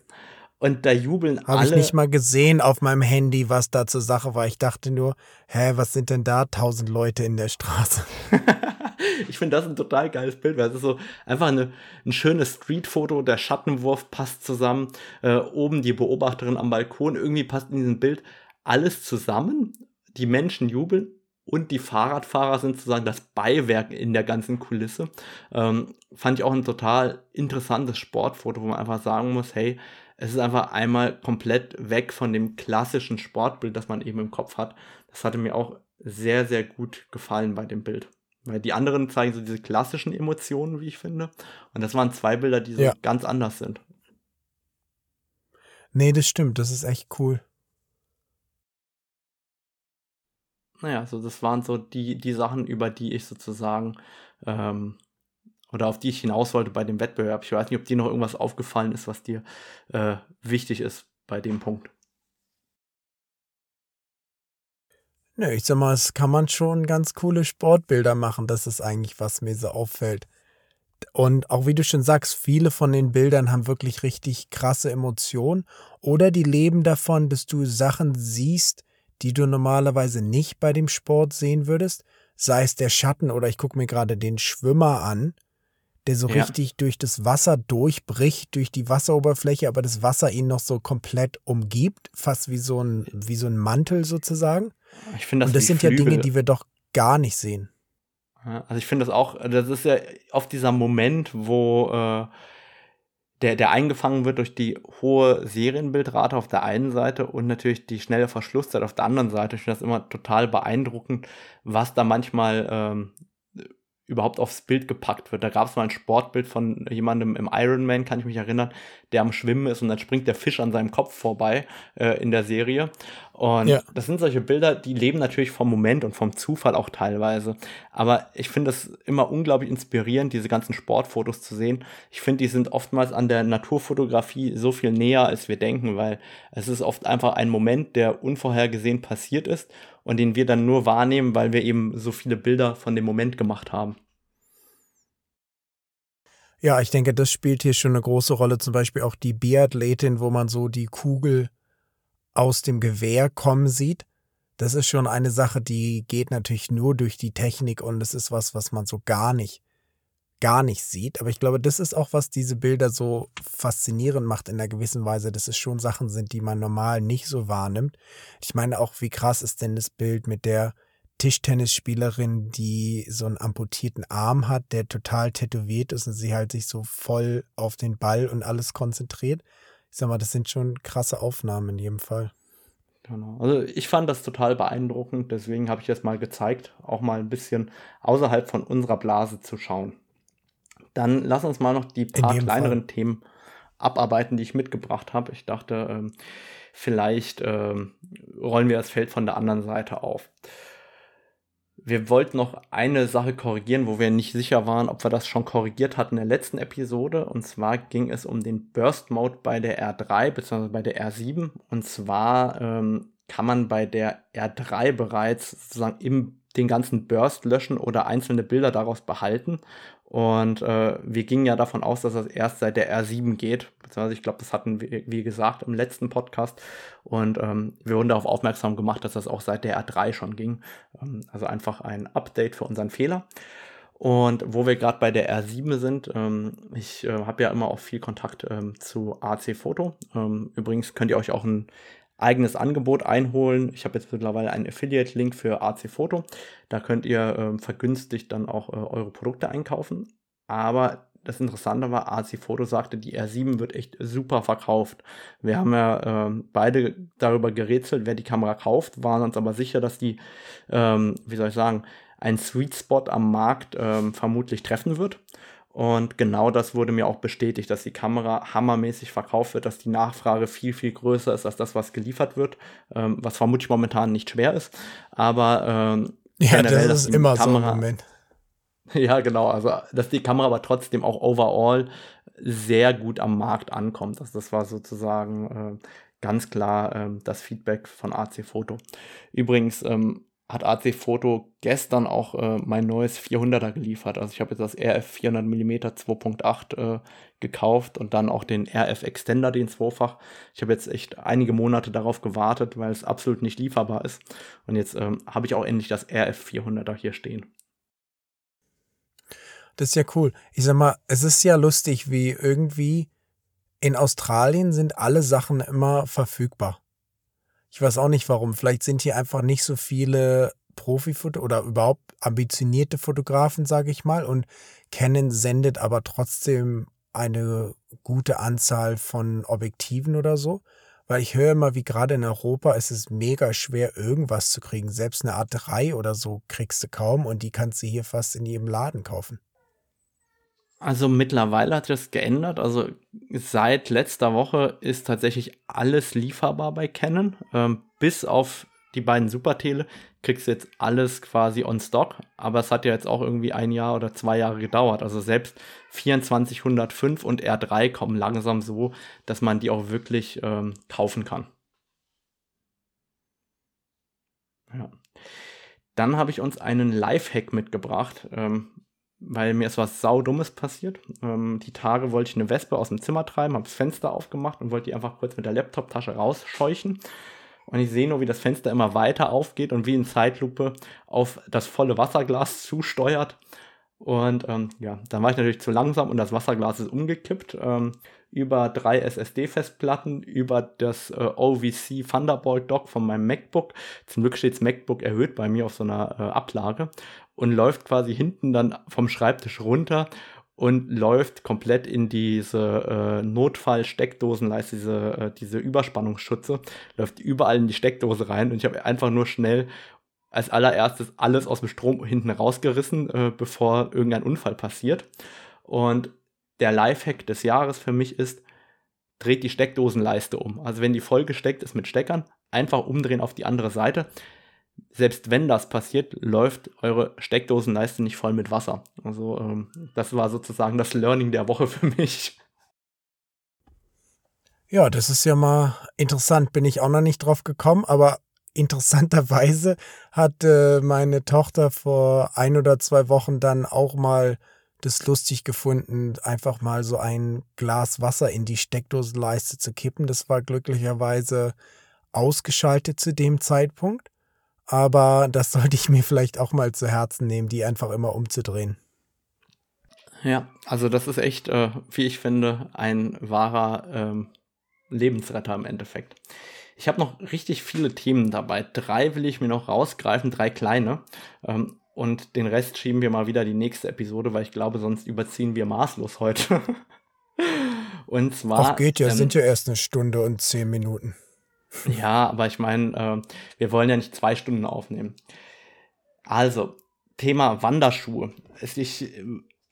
Und da jubeln Hab alle. Habe ich nicht mal gesehen auf meinem Handy, was da zur Sache war. Ich dachte nur, hä, was sind denn da tausend Leute in der Straße? [LAUGHS] ich finde das ein total geiles Bild, weil es ist so einfach eine, ein schönes Streetfoto, der Schattenwurf passt zusammen, äh, oben die Beobachterin am Balkon, irgendwie passt in diesem Bild alles zusammen. Die Menschen jubeln und die Fahrradfahrer sind sozusagen das Beiwerk in der ganzen Kulisse. Ähm, fand ich auch ein total interessantes Sportfoto, wo man einfach sagen muss, hey, es ist einfach einmal komplett weg von dem klassischen Sportbild, das man eben im Kopf hat. Das hatte mir auch sehr, sehr gut gefallen bei dem Bild. Weil die anderen zeigen so diese klassischen Emotionen, wie ich finde. Und das waren zwei Bilder, die so ja. ganz anders sind. Nee, das stimmt. Das ist echt cool. Naja, so das waren so die, die Sachen, über die ich sozusagen ähm, oder auf die ich hinaus wollte bei dem Wettbewerb. Ich weiß nicht, ob dir noch irgendwas aufgefallen ist, was dir äh, wichtig ist bei dem Punkt. Nö, ich sag mal, es kann man schon ganz coole Sportbilder machen. Das ist eigentlich, was mir so auffällt. Und auch wie du schon sagst, viele von den Bildern haben wirklich richtig krasse Emotionen oder die leben davon, dass du Sachen siehst, die du normalerweise nicht bei dem Sport sehen würdest, sei es der Schatten oder ich gucke mir gerade den Schwimmer an, der so ja. richtig durch das Wasser durchbricht, durch die Wasseroberfläche, aber das Wasser ihn noch so komplett umgibt, fast wie so ein, wie so ein Mantel sozusagen. Ich finde das Und das sind Flügel. ja Dinge, die wir doch gar nicht sehen. Also ich finde das auch, das ist ja oft dieser Moment, wo äh, der, der eingefangen wird durch die hohe Serienbildrate auf der einen Seite und natürlich die schnelle Verschlusszeit auf der anderen Seite. Ich finde das immer total beeindruckend, was da manchmal ähm, überhaupt aufs Bild gepackt wird. Da gab es mal ein Sportbild von jemandem im Ironman, kann ich mich erinnern, der am Schwimmen ist und dann springt der Fisch an seinem Kopf vorbei äh, in der Serie. Und ja. das sind solche Bilder, die leben natürlich vom Moment und vom Zufall auch teilweise. Aber ich finde es immer unglaublich inspirierend, diese ganzen Sportfotos zu sehen. Ich finde, die sind oftmals an der Naturfotografie so viel näher, als wir denken, weil es ist oft einfach ein Moment, der unvorhergesehen passiert ist und den wir dann nur wahrnehmen, weil wir eben so viele Bilder von dem Moment gemacht haben. Ja, ich denke, das spielt hier schon eine große Rolle. Zum Beispiel auch die Biathletin, wo man so die Kugel aus dem Gewehr kommen sieht. Das ist schon eine Sache, die geht natürlich nur durch die Technik und es ist was, was man so gar nicht gar nicht sieht. Aber ich glaube, das ist auch, was diese Bilder so faszinierend macht in einer gewissen Weise, dass es schon Sachen sind, die man normal nicht so wahrnimmt. Ich meine auch, wie krass ist denn das Bild mit der Tischtennisspielerin, die so einen amputierten Arm hat, der total tätowiert ist und sie halt sich so voll auf den Ball und alles konzentriert. Ich sag mal, das sind schon krasse Aufnahmen in jedem Fall. Genau. Also ich fand das total beeindruckend, deswegen habe ich das mal gezeigt, auch mal ein bisschen außerhalb von unserer Blase zu schauen. Dann lass uns mal noch die paar kleineren Fall. Themen abarbeiten, die ich mitgebracht habe. Ich dachte, ähm, vielleicht ähm, rollen wir das Feld von der anderen Seite auf. Wir wollten noch eine Sache korrigieren, wo wir nicht sicher waren, ob wir das schon korrigiert hatten in der letzten Episode. Und zwar ging es um den Burst Mode bei der R3 bzw. bei der R7. Und zwar ähm, kann man bei der R3 bereits sozusagen im den ganzen Burst löschen oder einzelne Bilder daraus behalten. Und äh, wir gingen ja davon aus, dass das erst seit der R7 geht. Beziehungsweise ich glaube, das hatten wir, wie gesagt, im letzten Podcast. Und ähm, wir wurden darauf aufmerksam gemacht, dass das auch seit der R3 schon ging. Ähm, also einfach ein Update für unseren Fehler. Und wo wir gerade bei der R7 sind, ähm, ich äh, habe ja immer auch viel Kontakt ähm, zu AC Foto. Ähm, übrigens könnt ihr euch auch ein eigenes Angebot einholen. Ich habe jetzt mittlerweile einen Affiliate-Link für AC Foto. Da könnt ihr ähm, vergünstigt dann auch äh, eure Produkte einkaufen. Aber das Interessante war, AC Foto sagte, die R7 wird echt super verkauft. Wir haben ja äh, beide darüber gerätselt, wer die Kamera kauft, waren uns aber sicher, dass die, ähm, wie soll ich sagen, einen Sweet Spot am Markt ähm, vermutlich treffen wird. Und genau das wurde mir auch bestätigt, dass die Kamera hammermäßig verkauft wird, dass die Nachfrage viel, viel größer ist als das, was geliefert wird, ähm, was vermutlich momentan nicht schwer ist. Aber ähm, ja, das ist immer Kamera, so im Moment. [LAUGHS] Ja, genau. Also, dass die Kamera aber trotzdem auch overall sehr gut am Markt ankommt. Also, das war sozusagen äh, ganz klar äh, das Feedback von AC Foto. Übrigens, ähm, hat AC Foto gestern auch äh, mein neues 400er geliefert. Also ich habe jetzt das RF 400 mm 2.8 äh, gekauft und dann auch den RF Extender, den Zweifach. Ich habe jetzt echt einige Monate darauf gewartet, weil es absolut nicht lieferbar ist. Und jetzt ähm, habe ich auch endlich das RF 400er hier stehen. Das ist ja cool. Ich sag mal, es ist ja lustig, wie irgendwie in Australien sind alle Sachen immer verfügbar. Ich weiß auch nicht warum. Vielleicht sind hier einfach nicht so viele Profifoto oder überhaupt ambitionierte Fotografen, sage ich mal. Und Canon sendet aber trotzdem eine gute Anzahl von Objektiven oder so. Weil ich höre immer, wie gerade in Europa ist es mega schwer, irgendwas zu kriegen. Selbst eine A3 oder so kriegst du kaum und die kannst du hier fast in jedem Laden kaufen. Also mittlerweile hat das geändert. Also seit letzter Woche ist tatsächlich alles lieferbar bei Canon. Ähm, bis auf die beiden Supertele kriegst du jetzt alles quasi on stock. Aber es hat ja jetzt auch irgendwie ein Jahr oder zwei Jahre gedauert. Also selbst 2405 und R3 kommen langsam so, dass man die auch wirklich ähm, kaufen kann. Ja. Dann habe ich uns einen Lifehack mitgebracht. Ähm, weil mir ist was saudummes passiert. Ähm, die Tage wollte ich eine Wespe aus dem Zimmer treiben, habe das Fenster aufgemacht und wollte die einfach kurz mit der Laptoptasche rausscheuchen. Und ich sehe nur, wie das Fenster immer weiter aufgeht und wie in Zeitlupe auf das volle Wasserglas zusteuert. Und ähm, ja, dann war ich natürlich zu langsam und das Wasserglas ist umgekippt. Ähm, über drei SSD-Festplatten, über das äh, OVC Thunderbolt Dock von meinem MacBook. Zum Glück steht das MacBook erhöht bei mir auf so einer äh, Ablage und läuft quasi hinten dann vom Schreibtisch runter und läuft komplett in diese äh, Notfall-Steckdosenleiste, diese, äh, diese Überspannungsschutze, läuft überall in die Steckdose rein und ich habe einfach nur schnell als allererstes alles aus dem Strom hinten rausgerissen, äh, bevor irgendein Unfall passiert. Und der Lifehack des Jahres für mich ist, dreht die Steckdosenleiste um. Also wenn die voll gesteckt ist mit Steckern, einfach umdrehen auf die andere Seite selbst wenn das passiert, läuft eure Steckdosenleiste nicht voll mit Wasser. Also ähm, das war sozusagen das Learning der Woche für mich. Ja, das ist ja mal interessant. Bin ich auch noch nicht drauf gekommen, aber interessanterweise hat äh, meine Tochter vor ein oder zwei Wochen dann auch mal das lustig gefunden, einfach mal so ein Glas Wasser in die Steckdosenleiste zu kippen. Das war glücklicherweise ausgeschaltet zu dem Zeitpunkt aber das sollte ich mir vielleicht auch mal zu Herzen nehmen, die einfach immer umzudrehen. Ja, also das ist echt, äh, wie ich finde, ein wahrer ähm, Lebensretter im Endeffekt. Ich habe noch richtig viele Themen dabei. Drei will ich mir noch rausgreifen, drei kleine. Ähm, und den Rest schieben wir mal wieder die nächste Episode, weil ich glaube, sonst überziehen wir maßlos heute. [LAUGHS] und zwar. Ach, geht ja, ähm, sind ja erst eine Stunde und zehn Minuten. Ja, aber ich meine, äh, wir wollen ja nicht zwei Stunden aufnehmen. Also, Thema Wanderschuhe. Ich äh,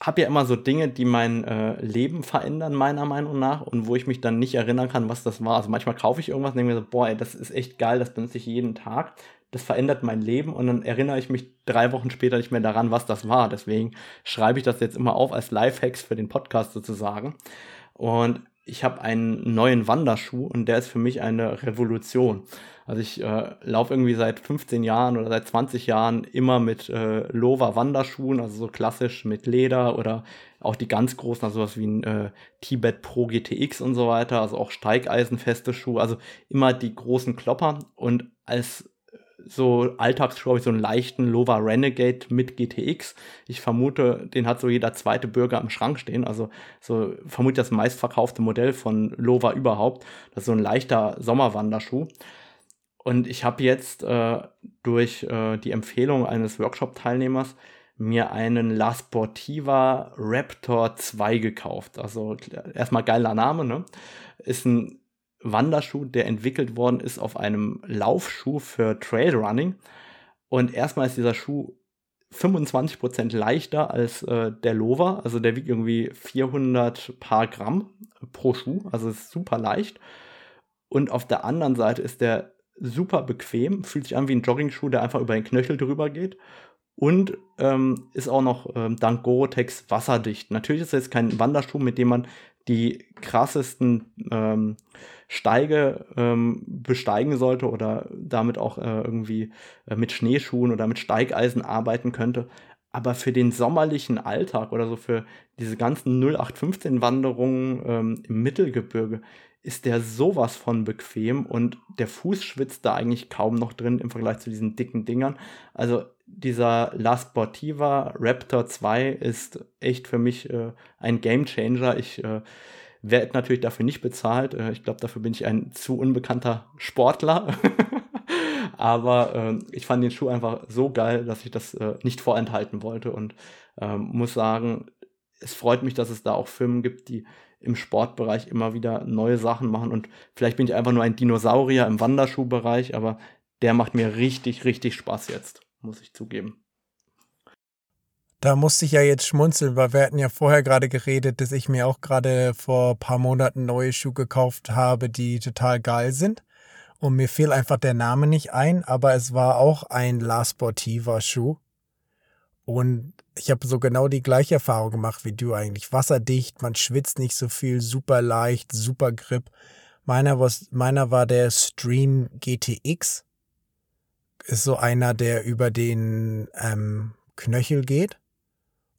habe ja immer so Dinge, die mein äh, Leben verändern, meiner Meinung nach, und wo ich mich dann nicht erinnern kann, was das war. Also manchmal kaufe ich irgendwas und denke mir so, boah, ey, das ist echt geil, das benutze ich jeden Tag. Das verändert mein Leben und dann erinnere ich mich drei Wochen später nicht mehr daran, was das war. Deswegen schreibe ich das jetzt immer auf als Lifehacks für den Podcast sozusagen. Und ich habe einen neuen Wanderschuh und der ist für mich eine Revolution. Also ich äh, laufe irgendwie seit 15 Jahren oder seit 20 Jahren immer mit äh, Lova Wanderschuhen, also so klassisch mit Leder oder auch die ganz großen, also sowas wie ein äh, Tibet Pro GTX und so weiter, also auch steigeisenfeste Schuhe, also immer die großen Klopper und als so ich so einen leichten Lova Renegade mit GTX. Ich vermute, den hat so jeder zweite Bürger im Schrank stehen. Also so vermute das meistverkaufte Modell von Lova überhaupt. Das ist so ein leichter Sommerwanderschuh. Und ich habe jetzt äh, durch äh, die Empfehlung eines Workshop-Teilnehmers mir einen La Sportiva Raptor 2 gekauft. Also erstmal geiler Name, ne? Ist ein Wanderschuh, der entwickelt worden ist auf einem Laufschuh für Trailrunning. Und erstmal ist dieser Schuh 25% leichter als äh, der Lova. Also der wiegt irgendwie 400 Paar Gramm pro Schuh. Also ist super leicht. Und auf der anderen Seite ist der super bequem, fühlt sich an wie ein Jogging-Schuh, der einfach über den Knöchel drüber geht. Und ähm, ist auch noch ähm, dank Gorotex wasserdicht. Natürlich ist es jetzt kein Wanderschuh, mit dem man die krassesten ähm, Steige ähm, besteigen sollte oder damit auch äh, irgendwie äh, mit Schneeschuhen oder mit Steigeisen arbeiten könnte. Aber für den sommerlichen Alltag oder so für diese ganzen 0815 Wanderungen ähm, im Mittelgebirge ist der sowas von bequem und der Fuß schwitzt da eigentlich kaum noch drin im Vergleich zu diesen dicken Dingern. Also dieser La Sportiva Raptor 2 ist echt für mich äh, ein Game Changer. Ich äh, werde natürlich dafür nicht bezahlt. Äh, ich glaube, dafür bin ich ein zu unbekannter Sportler. [LAUGHS] Aber äh, ich fand den Schuh einfach so geil, dass ich das äh, nicht vorenthalten wollte und ähm, muss sagen, es freut mich, dass es da auch Firmen gibt, die im Sportbereich immer wieder neue Sachen machen. Und vielleicht bin ich einfach nur ein Dinosaurier im Wanderschuhbereich, aber der macht mir richtig, richtig Spaß jetzt, muss ich zugeben. Da musste ich ja jetzt schmunzeln, weil wir hatten ja vorher gerade geredet, dass ich mir auch gerade vor ein paar Monaten neue Schuhe gekauft habe, die total geil sind. Und mir fiel einfach der Name nicht ein, aber es war auch ein La Sportiva Schuh. Und ich habe so genau die gleiche Erfahrung gemacht wie du eigentlich. Wasserdicht, man schwitzt nicht so viel, super leicht, super Grip. Meiner, was, meiner war der Stream GTX. Ist so einer, der über den ähm, Knöchel geht.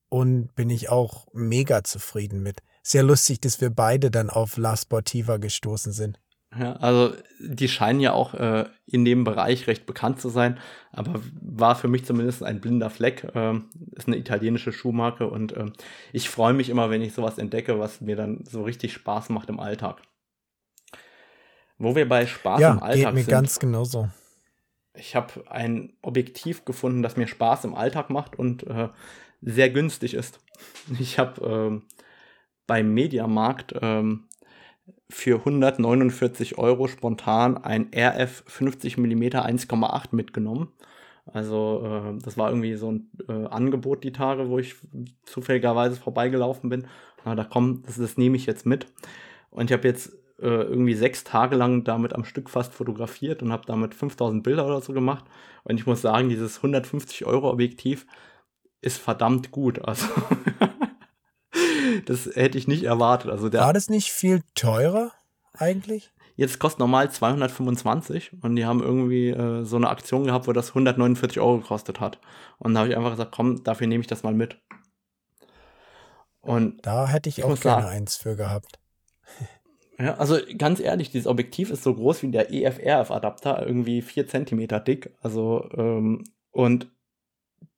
Und bin ich auch mega zufrieden mit. Sehr lustig, dass wir beide dann auf La Sportiva gestoßen sind. Ja, also die scheinen ja auch äh, in dem Bereich recht bekannt zu sein, aber war für mich zumindest ein blinder Fleck. Ähm, ist eine italienische Schuhmarke und ähm, ich freue mich immer, wenn ich sowas entdecke, was mir dann so richtig Spaß macht im Alltag. Wo wir bei Spaß ja, im Alltag geht mir sind. ganz genauso. Ich habe ein Objektiv gefunden, das mir Spaß im Alltag macht und äh, sehr günstig ist. [LAUGHS] Ich habe ähm, beim Mediamarkt ähm, für 149 Euro spontan ein RF 50 mm 1,8 mitgenommen. Also äh, das war irgendwie so ein äh, Angebot die Tage, wo ich zufälligerweise vorbeigelaufen bin. Na, da kommt, das, das nehme ich jetzt mit. Und ich habe jetzt äh, irgendwie sechs Tage lang damit am Stück fast fotografiert und habe damit 5000 Bilder oder so gemacht. Und ich muss sagen, dieses 150 Euro Objektiv ist verdammt gut. Also [LAUGHS] das hätte ich nicht erwartet. Also War das nicht viel teurer eigentlich? Jetzt kostet normal 225 und die haben irgendwie äh, so eine Aktion gehabt, wo das 149 Euro gekostet hat. Und da habe ich einfach gesagt, komm, dafür nehme ich das mal mit. Und da hätte ich, ich auch gerne sagen, eins für gehabt. Ja, also ganz ehrlich, dieses Objektiv ist so groß wie der EF-RF-Adapter, irgendwie 4 cm dick. Also, ähm, und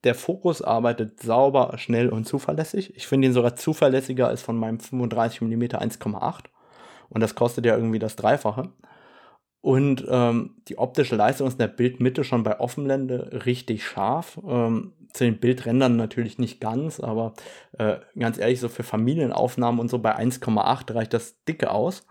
der Fokus arbeitet sauber, schnell und zuverlässig. Ich finde ihn sogar zuverlässiger als von meinem 35 mm 1,8. Und das kostet ja irgendwie das Dreifache. Und ähm, die optische Leistung ist in der Bildmitte schon bei Offenblende richtig scharf. Ähm, zu den Bildrändern natürlich nicht ganz, aber äh, ganz ehrlich, so für Familienaufnahmen und so bei 1,8 reicht das dicke aus.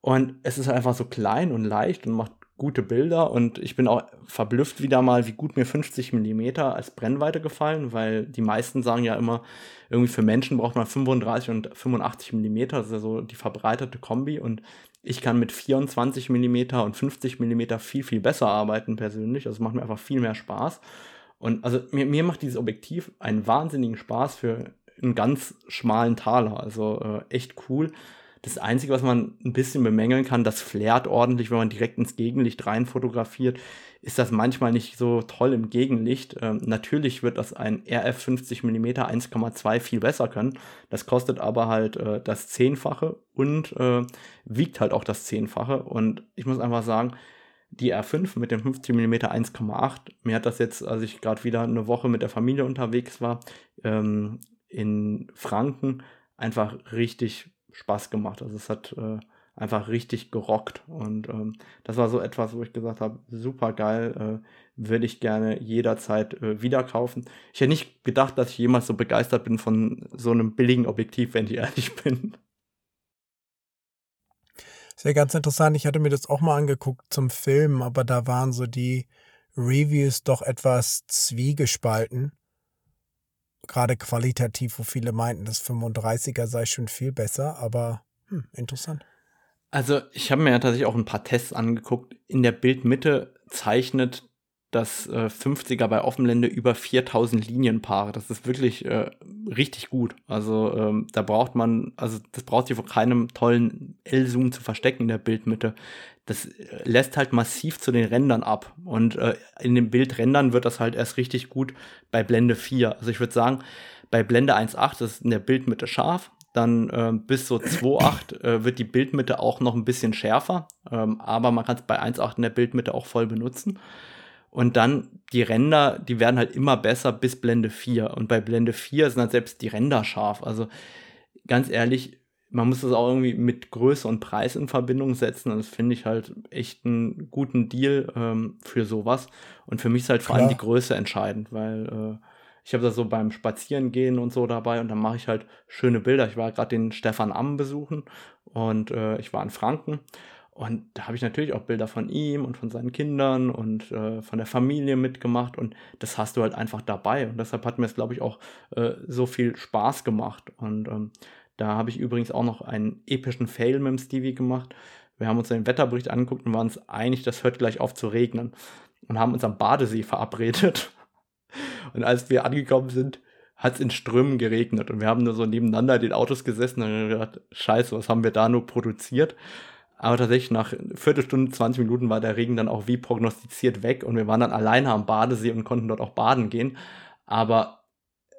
Und es ist einfach so klein und leicht und macht gute Bilder. Und ich bin auch verblüfft wieder mal, wie gut mir 50 mm als Brennweite gefallen, weil die meisten sagen ja immer, irgendwie für Menschen braucht man 35 und 85 mm, das ist ja so die verbreitete Kombi. Und ich kann mit 24 mm und 50 mm viel, viel besser arbeiten persönlich, also macht mir einfach viel mehr Spaß. Und also mir, mir macht dieses Objektiv einen wahnsinnigen Spaß für einen ganz schmalen Taler, also äh, echt cool Das Einzige, was man ein bisschen bemängeln kann, das flärt ordentlich, wenn man direkt ins Gegenlicht rein fotografiert, ist das manchmal nicht so toll im Gegenlicht. Ähm, natürlich wird das ein RF 50 mm 1,2 viel besser können. Das kostet aber halt äh, das Zehnfache und äh, wiegt halt auch das Zehnfache. Und ich muss einfach sagen, die R5 mit dem 50 mm 1,8, mir hat das jetzt, als ich gerade wieder eine Woche mit der Familie unterwegs war, ähm, in Franken, einfach richtig Spaß gemacht. Also es hat äh, einfach richtig gerockt. Und ähm, das war so etwas, wo ich gesagt habe, super geil, äh, würde ich gerne jederzeit äh, wieder kaufen. Ich hätte nicht gedacht, dass ich jemals so begeistert bin von so einem billigen Objektiv, wenn ich ehrlich bin. Sehr ganz interessant. Ich hatte mir das auch mal angeguckt zum Film, aber da waren so die Reviews doch etwas zwiegespalten. Gerade qualitativ, wo viele meinten, das 35er sei schon viel besser, aber hm, interessant. Also, ich habe mir ja tatsächlich auch ein paar Tests angeguckt. In der Bildmitte zeichnet das äh, 50er bei Offenlände über 4000 Linienpaare. Das ist wirklich äh, richtig gut. Also ähm, da braucht man, also das braucht sich vor keinem tollen L-Zoom zu verstecken in der Bildmitte. Das äh, lässt halt massiv zu den Rändern ab. Und äh, in den Bildrändern wird das halt erst richtig gut bei Blende 4. Also ich würde sagen, bei Blende 1.8 ist in der Bildmitte scharf dann äh, bis so 2.8 äh, wird die Bildmitte auch noch ein bisschen schärfer, ähm, aber man kann es bei 1.8 in der Bildmitte auch voll benutzen. Und dann die Ränder, die werden halt immer besser bis Blende 4. Und bei Blende 4 sind dann selbst die Ränder scharf. Also ganz ehrlich, man muss das auch irgendwie mit Größe und Preis in Verbindung setzen. Und das finde ich halt echt einen guten Deal ähm, für sowas. Und für mich ist halt vor allem die Größe entscheidend, weil äh, ich habe das so beim Spazierengehen und so dabei und dann mache ich halt schöne Bilder. Ich war gerade den Stefan Amm besuchen und äh, ich war in Franken und da habe ich natürlich auch Bilder von ihm und von seinen Kindern und äh, von der Familie mitgemacht und das hast du halt einfach dabei und deshalb hat mir es, glaube ich, auch äh, so viel Spaß gemacht und ähm, da habe ich übrigens auch noch einen epischen Fail mit dem Stevie gemacht. Wir haben uns den Wetterbericht angeguckt und waren uns einig, das hört gleich auf zu regnen und haben uns am Badesee verabredet [LAUGHS] und als wir angekommen sind, hat es in Strömen geregnet und wir haben nur so nebeneinander in den Autos gesessen und gedacht, scheiße, was haben wir da nur produziert? Aber tatsächlich nach Viertelstunde, 20 Minuten war der Regen dann auch wie prognostiziert weg und wir waren dann alleine am Badesee und konnten dort auch baden gehen. Aber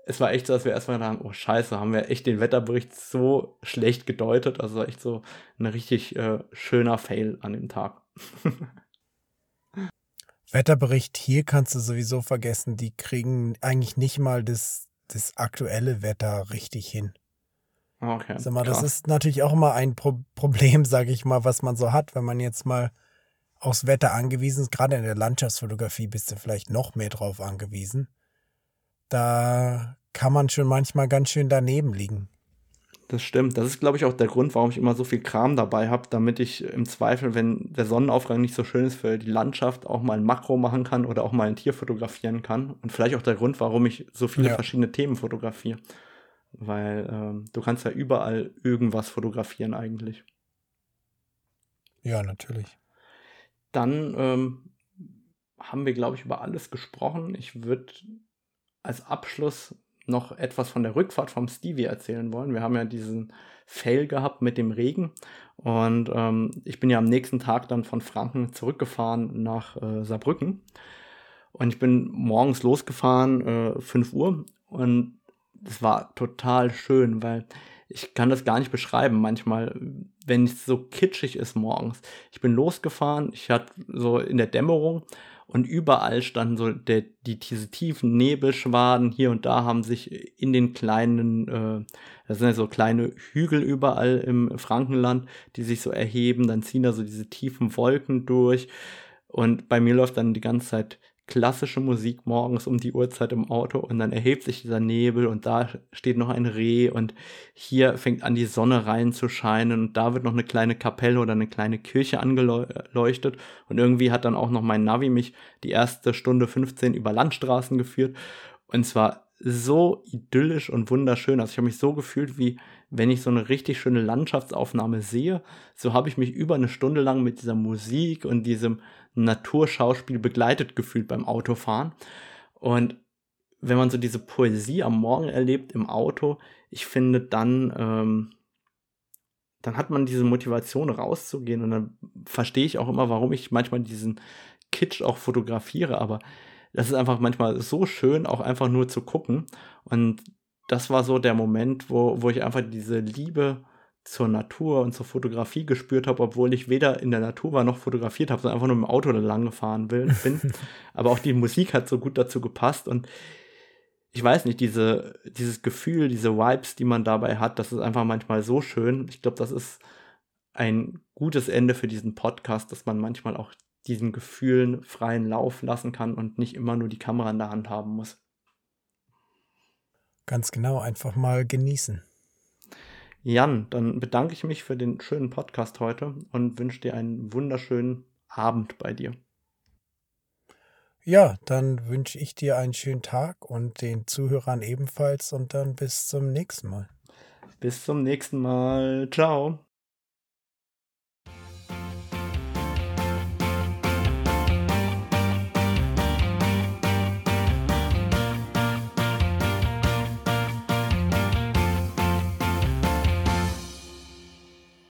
es war echt so, dass wir erstmal dachten, oh scheiße, haben wir echt den Wetterbericht so schlecht gedeutet. Also echt so ein richtig äh, schöner Fail an dem Tag. [LAUGHS] Wetterbericht hier kannst du sowieso vergessen. Die kriegen eigentlich nicht mal das, das aktuelle Wetter richtig hin. Okay. Sag mal, das ist natürlich auch immer ein Pro Problem, sage ich mal, was man so hat, wenn man jetzt mal aufs Wetter angewiesen ist. Gerade in der Landschaftsfotografie bist du vielleicht noch mehr drauf angewiesen. Da kann man schon manchmal ganz schön daneben liegen. Das stimmt. Das ist, glaube ich, auch der Grund, warum ich immer so viel Kram dabei habe, damit ich im Zweifel, wenn der Sonnenaufgang nicht so schön ist für die Landschaft, auch mal ein Makro machen kann oder auch mal ein Tier fotografieren kann. Und vielleicht auch der Grund, warum ich so viele ja. verschiedene Themen fotografiere. Weil ähm, du kannst ja überall irgendwas fotografieren eigentlich. Ja, natürlich. Dann ähm, haben wir, glaube ich, über alles gesprochen. Ich würde als Abschluss noch etwas von der Rückfahrt vom Stevie erzählen wollen. Wir haben ja diesen Fail gehabt mit dem Regen und ähm, ich bin ja am nächsten Tag dann von Franken zurückgefahren nach äh, Saarbrücken und ich bin morgens losgefahren, äh, 5 Uhr und das war total schön, weil ich kann das gar nicht beschreiben manchmal, wenn es so kitschig ist morgens. Ich bin losgefahren, ich hatte so in der Dämmerung und überall standen so der, die, diese tiefen Nebelschwaden. Hier und da haben sich in den kleinen, äh, das sind ja so kleine Hügel überall im Frankenland, die sich so erheben. Dann ziehen da so diese tiefen Wolken durch. Und bei mir läuft dann die ganze Zeit klassische Musik morgens um die Uhrzeit im Auto und dann erhebt sich dieser Nebel und da steht noch ein Reh und hier fängt an die Sonne reinzuscheinen und da wird noch eine kleine Kapelle oder eine kleine Kirche angeleuchtet und irgendwie hat dann auch noch mein Navi mich die erste Stunde 15 über Landstraßen geführt und zwar so idyllisch und wunderschön. Also ich habe mich so gefühlt, wie wenn ich so eine richtig schöne Landschaftsaufnahme sehe. So habe ich mich über eine Stunde lang mit dieser Musik und diesem Naturschauspiel begleitet gefühlt beim Autofahren. Und wenn man so diese Poesie am Morgen erlebt im Auto, ich finde dann, ähm, dann hat man diese Motivation rauszugehen und dann verstehe ich auch immer, warum ich manchmal diesen Kitsch auch fotografiere, aber das ist einfach manchmal so schön, auch einfach nur zu gucken. Und das war so der Moment, wo, wo ich einfach diese Liebe zur Natur und zur Fotografie gespürt habe, obwohl ich weder in der Natur war noch fotografiert habe, sondern einfach nur im Auto lang gefahren bin. [LAUGHS] Aber auch die Musik hat so gut dazu gepasst und ich weiß nicht, diese, dieses Gefühl, diese Vibes, die man dabei hat, das ist einfach manchmal so schön. Ich glaube, das ist ein gutes Ende für diesen Podcast, dass man manchmal auch diesen Gefühlen freien Lauf lassen kann und nicht immer nur die Kamera in der Hand haben muss. Ganz genau, einfach mal genießen. Jan, dann bedanke ich mich für den schönen Podcast heute und wünsche dir einen wunderschönen Abend bei dir. Ja, dann wünsche ich dir einen schönen Tag und den Zuhörern ebenfalls und dann bis zum nächsten Mal. Bis zum nächsten Mal. Ciao.